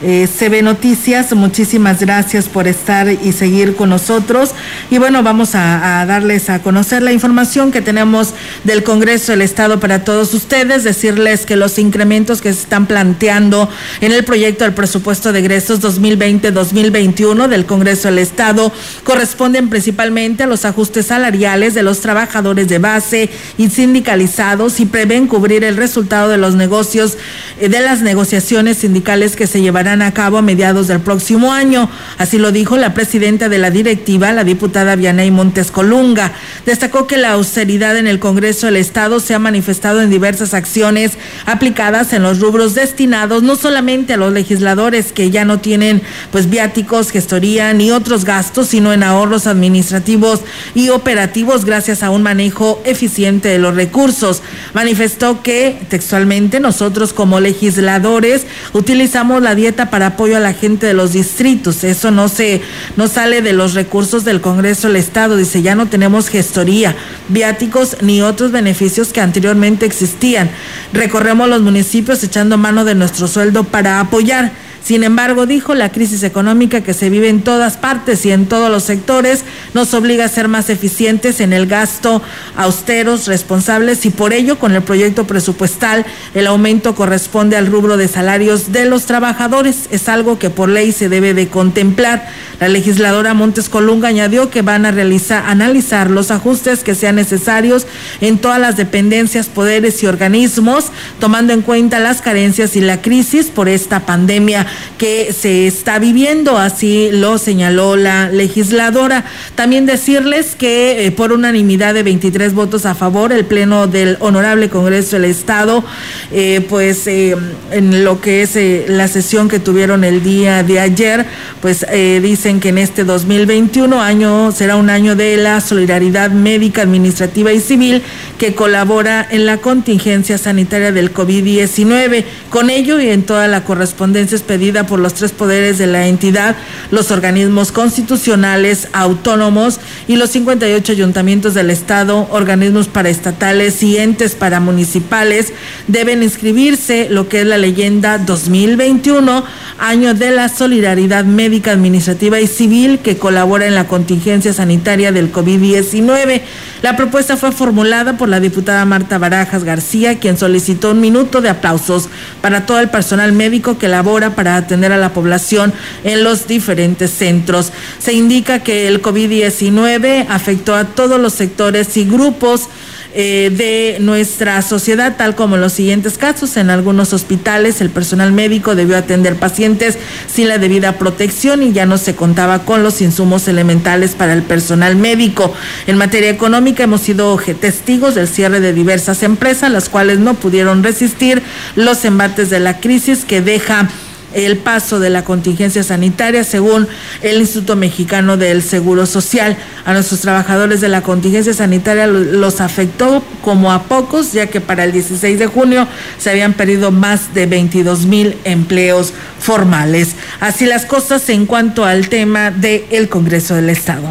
Speaker 8: eh, CB Noticias. Muchísimas gracias por estar y seguir con nosotros. Y bueno, vamos a, darles a conocer la información que tenemos del Congreso del Estado para todos ustedes. Decirles que los incrementos que se están planteando en el proyecto del presupuesto de egresos 2020-2021 del Congreso del Estado corresponden principalmente a los ajustes salariales de los trabajadores de base y sindicalizados y prevén cubrir el resultado de los negocios, eh, de las negociaciones sindicales que se llevarán a cabo a mediados del próximo año. Así lo dijo la presidenta de la directiva, la diputada Vianey Montes Colunga. Destacó que la austeridad en el Congreso del Estado se ha manifestado en diversas acciones aplicadas en los rubros destinados no solamente a los legisladores que ya no tienen pues viáticos, gestoría ni otros gastos, sino en ahorros administrativos y operativos gracias a un manejo eficiente de los recursos. Manifestó que textualmente nosotros como legisladores utilizamos la dieta para apoyo a la gente de los distritos. Eso no se no sale de los recursos del Congreso del Estado. Dice, ya no tenemos gestoría, viáticos ni otros beneficios que anteriormente existían. Recorremos los municipios echando mano de nuestro sueldo para apoyar. Sin embargo, dijo, la crisis económica que se vive en todas partes y en todos los sectores nos obliga a ser más eficientes en el gasto, austeros, responsables y por ello con el proyecto presupuestal el aumento corresponde al rubro de salarios de los trabajadores. Es algo que por ley se debe de contemplar. La legisladora Montes Colunga añadió que van a realizar, analizar los ajustes que sean necesarios en todas las dependencias, poderes y organismos, tomando en cuenta las carencias y la crisis por esta pandemia que se está viviendo. Así lo señaló la legisladora. También decirles que eh, por unanimidad de 23 votos a favor, el Pleno del Honorable Congreso del Estado, eh, pues eh, en lo que es la sesión que tuvieron el día de ayer, pues dicen que en este 2021 año será un año de la solidaridad médica, administrativa y civil que colabora en la contingencia sanitaria del COVID-19. Con ello y en toda la correspondencia expedida por los tres poderes de la entidad, los organismos constitucionales, autónomos y los 58 ayuntamientos del Estado, organismos paraestatales y entes paramunicipales, deben inscribirse lo que es la leyenda 2021, año de la solidaridad médica, administrativa y civil que colabora en la contingencia sanitaria del COVID-19. La propuesta fue formulada por la diputada Marta Barajas García, quien solicitó un minuto de aplausos para todo el personal médico que labora para atender a la población en los diferentes centros. Se indica que el COVID-19 afectó a todos los sectores y grupos eh, de nuestra sociedad, tal como los siguientes casos. En algunos hospitales el personal médico debió atender pacientes sin la debida protección y ya no se contaba con los insumos elementales para el personal médico. En materia económica hemos sido testigos del cierre de diversas empresas, las cuales no pudieron resistir los embates de la crisis que deja el paso de la contingencia sanitaria, según el Instituto Mexicano del Seguro Social. A nuestros trabajadores de la contingencia sanitaria los afectó como a pocos, ya que para el 16 de junio se habían perdido más de 22 mil empleos formales. Así las cosas en cuanto al tema del Congreso del Estado.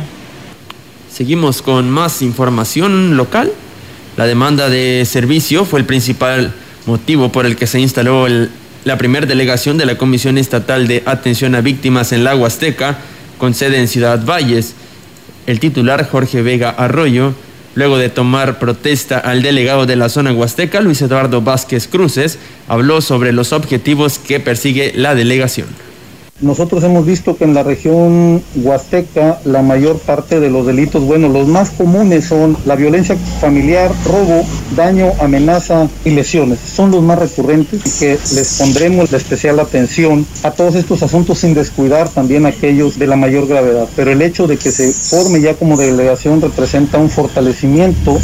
Speaker 6: Seguimos con más información local. La demanda de servicio fue el principal motivo por el que se instaló el la primera delegación de la Comisión Estatal de Atención a Víctimas en la Huasteca, con sede en Ciudad Valles. El titular Jorge Vega Arroyo, luego de tomar protesta al delegado de la zona Huasteca, Luis Eduardo Vázquez Cruces, habló sobre los objetivos que persigue la delegación.
Speaker 34: Nosotros hemos visto que en la región huasteca la mayor parte de los delitos, bueno, los más comunes son la violencia familiar, robo, daño, amenaza y lesiones. Son los más recurrentes y que les pondremos la especial atención a todos estos asuntos sin descuidar también aquellos de la mayor gravedad. Pero el hecho de que se forme ya como delegación representa un fortalecimiento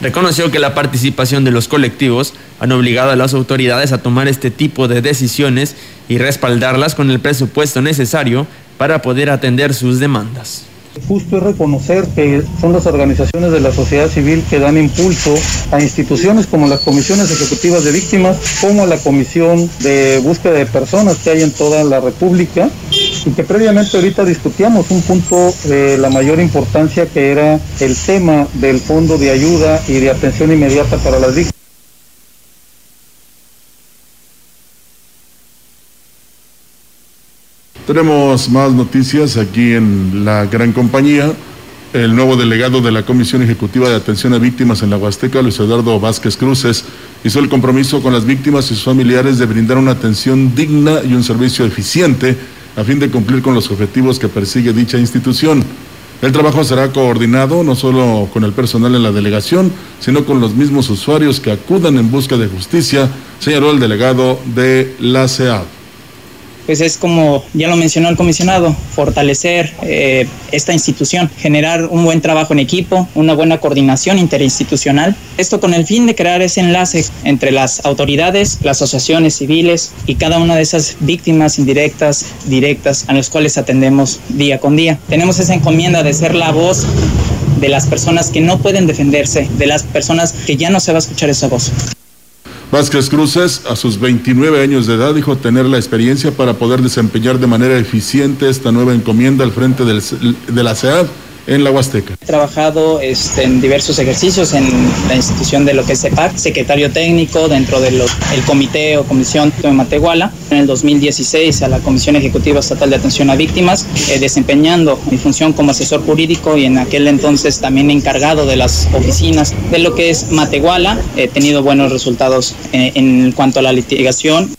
Speaker 6: Reconoció que la participación de los colectivos han obligado a las autoridades a tomar este tipo de decisiones y respaldarlas con el presupuesto necesario para poder atender sus demandas.
Speaker 34: Justo es reconocer que son las organizaciones de la sociedad civil que dan impulso a instituciones como las comisiones ejecutivas de víctimas, como la comisión de búsqueda de personas que hay en toda la República y que previamente ahorita discutíamos un punto de la mayor importancia que era el tema del fondo de ayuda y de atención inmediata para las víctimas.
Speaker 5: Tenemos más noticias aquí en la gran compañía. El nuevo delegado de la Comisión Ejecutiva de Atención a Víctimas en la Huasteca, Luis Eduardo Vázquez Cruces, hizo el compromiso con las víctimas y sus familiares de brindar una atención digna y un servicio eficiente a fin de cumplir con los objetivos que persigue dicha institución. El trabajo será coordinado no solo con el personal en la delegación, sino con los mismos usuarios que acudan en busca de justicia, señaló el delegado de la CEAD
Speaker 35: pues es como ya lo mencionó el comisionado, fortalecer eh, esta institución, generar un buen trabajo en equipo, una buena coordinación interinstitucional. Esto con el fin de crear ese enlace entre las autoridades, las asociaciones civiles y cada una de esas víctimas indirectas, directas, a las cuales atendemos día con día. Tenemos esa encomienda de ser la voz de las personas que no pueden defenderse, de las personas que ya no se va a escuchar esa voz.
Speaker 5: Vázquez Cruces, a sus 29 años de edad, dijo tener la experiencia para poder desempeñar de manera eficiente esta nueva encomienda al frente del, de la CEAD en la Huasteca.
Speaker 35: He trabajado este, en diversos ejercicios en la institución de lo que es CEPAC, secretario técnico dentro del comité o comisión de Matehuala. En el 2016 a la Comisión Ejecutiva Estatal de Atención a Víctimas, eh, desempeñando mi función como asesor jurídico y en aquel entonces también encargado de las oficinas de lo que es Matehuala. He tenido buenos resultados eh, en cuanto a la litigación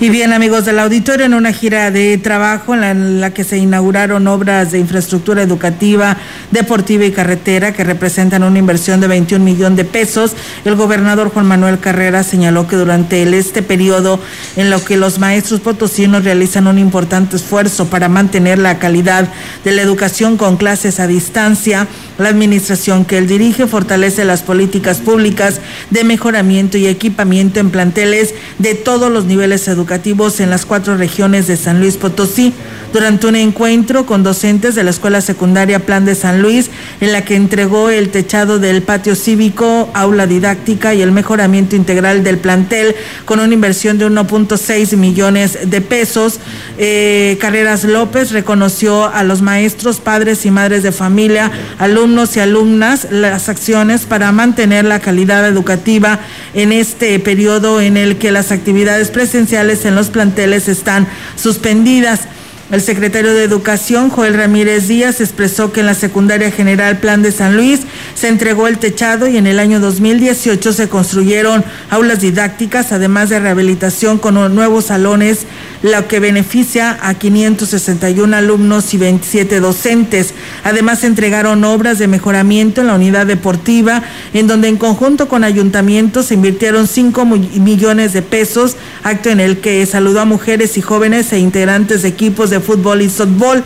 Speaker 8: y bien, amigos del auditorio, en una gira de trabajo en la, que se inauguraron obras de infraestructura educativa, deportiva y carretera que representan una inversión de 21 millones de pesos, el gobernador Juan Manuel Carrera señaló que durante este periodo en lo que los maestros potosinos realizan un importante esfuerzo para mantener la calidad de la educación con clases a distancia, la administración que él dirige fortalece las políticas públicas de mejoramiento y equipamiento en planteles de todos los niveles educativos educativos en las cuatro regiones de San Luis Potosí durante un encuentro con docentes de la Escuela Secundaria Plan de San Luis, en la que entregó el techado del patio cívico, aula didáctica y el mejoramiento integral del plantel con una inversión de 1.6 millones de pesos. Eh, Carreras López reconoció a los maestros, padres y madres de familia, alumnos y alumnas las acciones para mantener la calidad educativa en este periodo en el que las actividades presenciales en los planteles están suspendidas. El secretario de Educación, Joel Ramírez Díaz, expresó que en la secundaria general Plan de San Luis se entregó el techado y en el año 2018 se construyeron aulas didácticas, además de rehabilitación con nuevos salones, lo que beneficia a 561 alumnos y 27 docentes. Además, se entregaron obras de mejoramiento en la unidad deportiva, en donde en conjunto con ayuntamientos se invirtieron 5 millones de pesos, acto en el que saludó a mujeres y jóvenes e integrantes de equipos de fútbol y softball.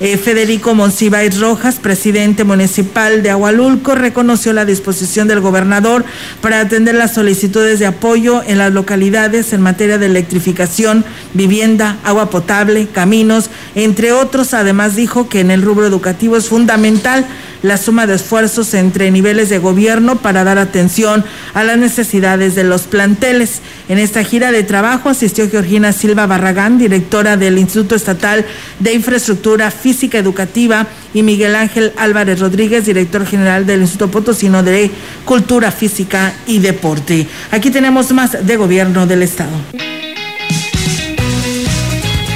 Speaker 8: Eh, Federico Monsiváis Rojas, presidente municipal de Agualulco, reconoció la disposición del gobernador para atender las solicitudes de apoyo en las localidades en materia de electrificación, vivienda, agua potable, caminos, entre otros. Además dijo que en el rubro educativo es fundamental la suma de esfuerzos entre niveles de gobierno para dar atención a las necesidades de los planteles. En esta gira de trabajo asistió Georgina Silva Barragán, directora del Instituto Estatal de Infraestructura Física Educativa, y Miguel Ángel Álvarez Rodríguez, director general del Instituto Potosino de Cultura Física y Deporte. Aquí tenemos más de gobierno del Estado.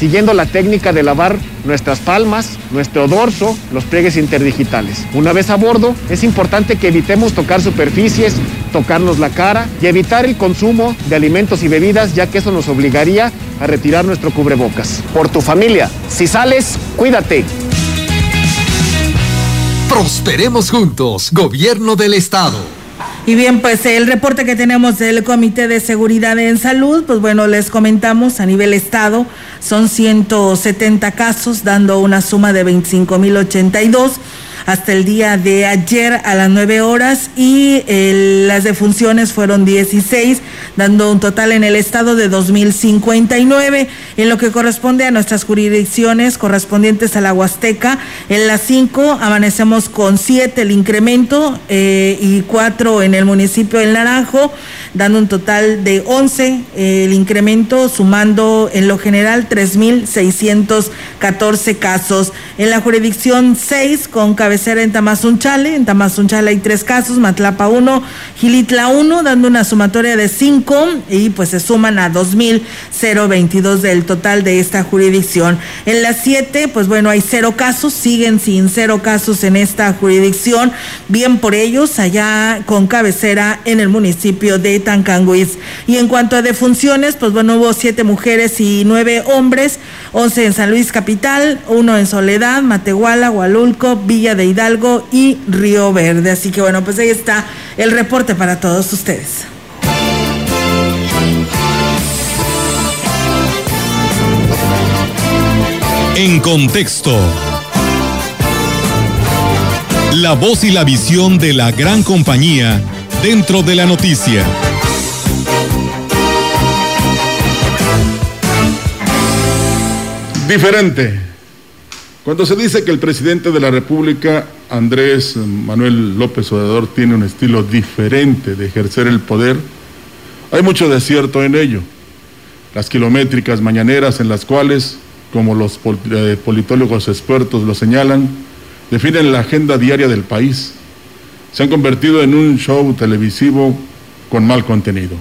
Speaker 36: siguiendo la técnica de lavar nuestras palmas, nuestro dorso, los pliegues interdigitales. Una vez a bordo, es importante que evitemos tocar superficies, tocarnos la cara y evitar el consumo de alimentos y bebidas, ya que eso nos obligaría a retirar nuestro cubrebocas. Por tu familia, si sales, cuídate.
Speaker 37: Prosperemos juntos, Gobierno del Estado.
Speaker 8: Y bien, pues el reporte que tenemos del Comité de Seguridad en Salud, pues bueno, les comentamos a nivel estado, son 170 casos, dando una suma de 25.082 hasta el día de ayer a las 9 horas y eh, las defunciones fueron 16, dando un total en el estado de 2.059. En lo que corresponde a nuestras jurisdicciones correspondientes a la Huasteca, en las 5 amanecemos con 7 el incremento eh, y 4 en el municipio del Naranjo, dando un total de 11 eh, el incremento, sumando en lo general 3.614 casos. En la jurisdicción 6 con cabeza en Tamazunchale. En Tamazunchale hay tres casos, Matlapa 1, Gilitla 1, dando una sumatoria de 5 y pues se suman a 2.022 del total de esta jurisdicción. En las 7, pues bueno, hay cero casos, siguen sin cero casos en esta jurisdicción. Bien por ellos, allá con cabecera en el municipio de Tancanguis. Y en cuanto a defunciones, pues bueno, hubo siete mujeres y nueve hombres, 11 en San Luis Capital, uno en Soledad, Matehuala, Hualulco, Villa de Hidalgo y Río Verde. Así que bueno, pues ahí está el reporte para todos ustedes.
Speaker 27: En contexto. La voz y la visión de la gran compañía dentro de la noticia.
Speaker 5: Diferente. Cuando se dice que el presidente de la República, Andrés Manuel López Obrador, tiene un estilo diferente de ejercer el poder, hay mucho desierto en ello. Las kilométricas mañaneras en las cuales, como los eh, politólogos expertos lo señalan, definen la agenda diaria del país, se han convertido en un show televisivo con mal contenido.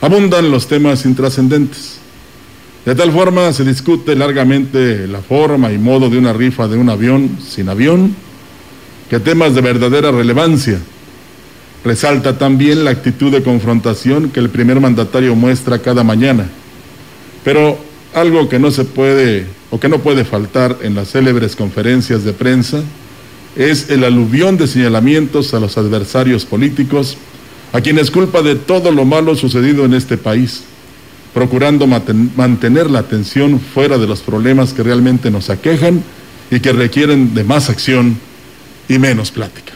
Speaker 5: Abundan los temas intrascendentes. De tal forma se discute largamente la forma y modo de una rifa de un avión sin avión, que temas de verdadera relevancia. Resalta también la actitud de confrontación que el primer mandatario muestra cada mañana. Pero algo que no se puede o que no puede faltar en las célebres conferencias de prensa es el aluvión de señalamientos a los adversarios políticos, a quienes culpa de todo lo malo sucedido en este país procurando mantener la atención fuera de los problemas que realmente nos aquejan y que requieren de más acción y menos plática.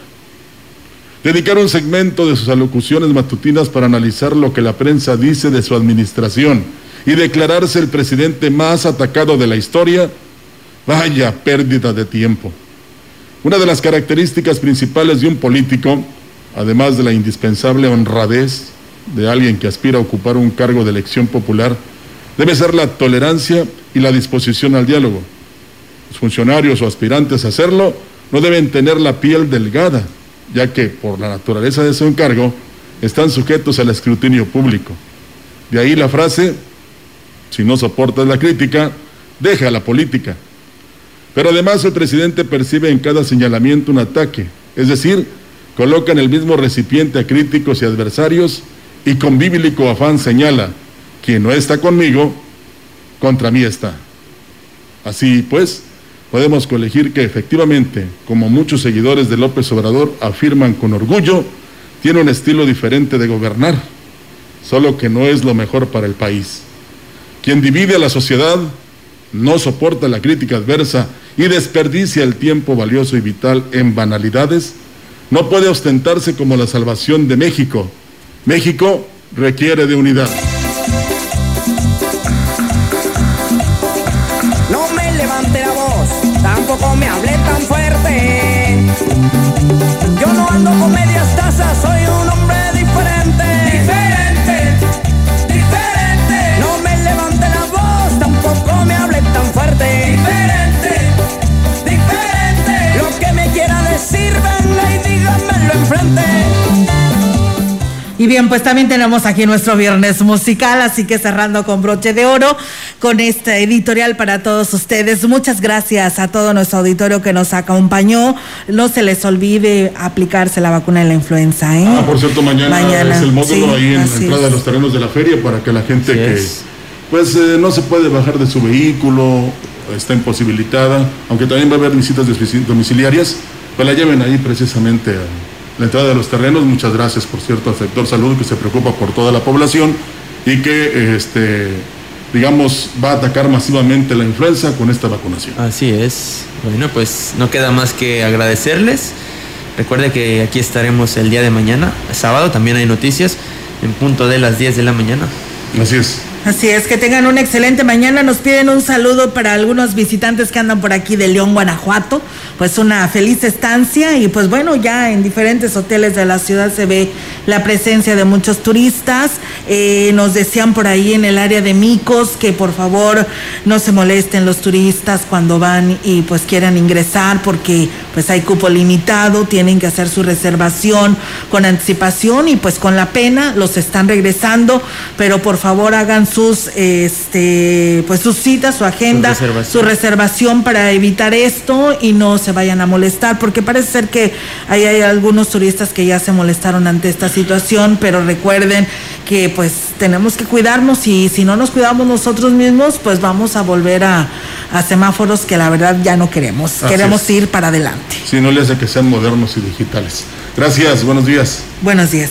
Speaker 5: Dedicar un segmento de sus alocuciones matutinas para analizar lo que la prensa dice de su administración y declararse el presidente más atacado de la historia, vaya pérdida de tiempo. Una de las características principales de un político, además de la indispensable honradez de alguien que aspira a ocupar un cargo de elección popular, debe ser la tolerancia y la disposición al diálogo. Los funcionarios o aspirantes a hacerlo no deben tener la piel delgada, ya que por la naturaleza de su encargo están sujetos al escrutinio público. De ahí la frase, si no soportas la crítica, deja la política. Pero además el presidente percibe en cada señalamiento un ataque, es decir, coloca en el mismo recipiente a críticos y adversarios y con bíblico afán señala, quien no está conmigo, contra mí está. Así pues, podemos colegir que efectivamente, como muchos seguidores de López Obrador afirman con orgullo, tiene un estilo diferente de gobernar, solo que no es lo mejor para el país. Quien divide a la sociedad no soporta la crítica adversa y desperdicia el tiempo valioso y vital en banalidades, no puede ostentarse como la salvación de México. México requiere de unidad.
Speaker 38: No me levante la voz, tampoco me
Speaker 8: bien, pues también tenemos aquí nuestro viernes musical, así que cerrando con broche de oro con esta editorial para todos ustedes. Muchas gracias a todo nuestro auditorio que nos acompañó. No se les olvide aplicarse la vacuna de la influenza, ¿eh?
Speaker 5: Ah, por cierto, mañana,
Speaker 8: Mañana,
Speaker 5: es el módulo
Speaker 8: sí,
Speaker 5: ahí en la entrada
Speaker 8: es.
Speaker 5: de los terrenos de la feria para que la gente
Speaker 6: Así
Speaker 5: que
Speaker 6: es.
Speaker 5: pues eh, no se puede bajar de su vehículo, está imposibilitada, aunque también va a haber visitas domicil- domiciliarias, pues la lleven ahí precisamente a la entrada de los terrenos. Muchas gracias, por cierto, al sector salud que se preocupa por toda la población y que, este, digamos, va a atacar masivamente la influenza con esta vacunación.
Speaker 6: Así es. Bueno, pues no queda más que agradecerles. Recuerde que aquí estaremos el día de mañana, sábado, también hay noticias, en punto de las 10 de la mañana.
Speaker 5: Así es.
Speaker 8: Así es, que tengan una excelente mañana. Nos piden un saludo para algunos visitantes que andan por aquí de León, Guanajuato. Pues una feliz estancia y pues bueno, ya en diferentes hoteles de la ciudad se ve la presencia de muchos turistas. Eh, nos decían por ahí en el área de Micos que por favor no se molesten los turistas cuando van y pues quieran ingresar porque pues hay cupo limitado, tienen que hacer su reservación con anticipación y pues con la pena los están regresando, pero por favor hagan sus este pues sus citas, su agenda,
Speaker 6: Su reservación.
Speaker 8: su reservación para evitar esto y no se vayan a molestar, porque parece ser que ahí hay algunos turistas que ya se molestaron ante esta situación, pero recuerden que pues tenemos que cuidarnos y si no nos cuidamos nosotros mismos, pues vamos a volver a, a semáforos que la verdad ya no queremos,
Speaker 5: Así
Speaker 8: queremos
Speaker 5: es.
Speaker 8: ir para adelante.
Speaker 5: Si no le hace que sean modernos y digitales. Gracias, buenos días.
Speaker 8: Buenos días.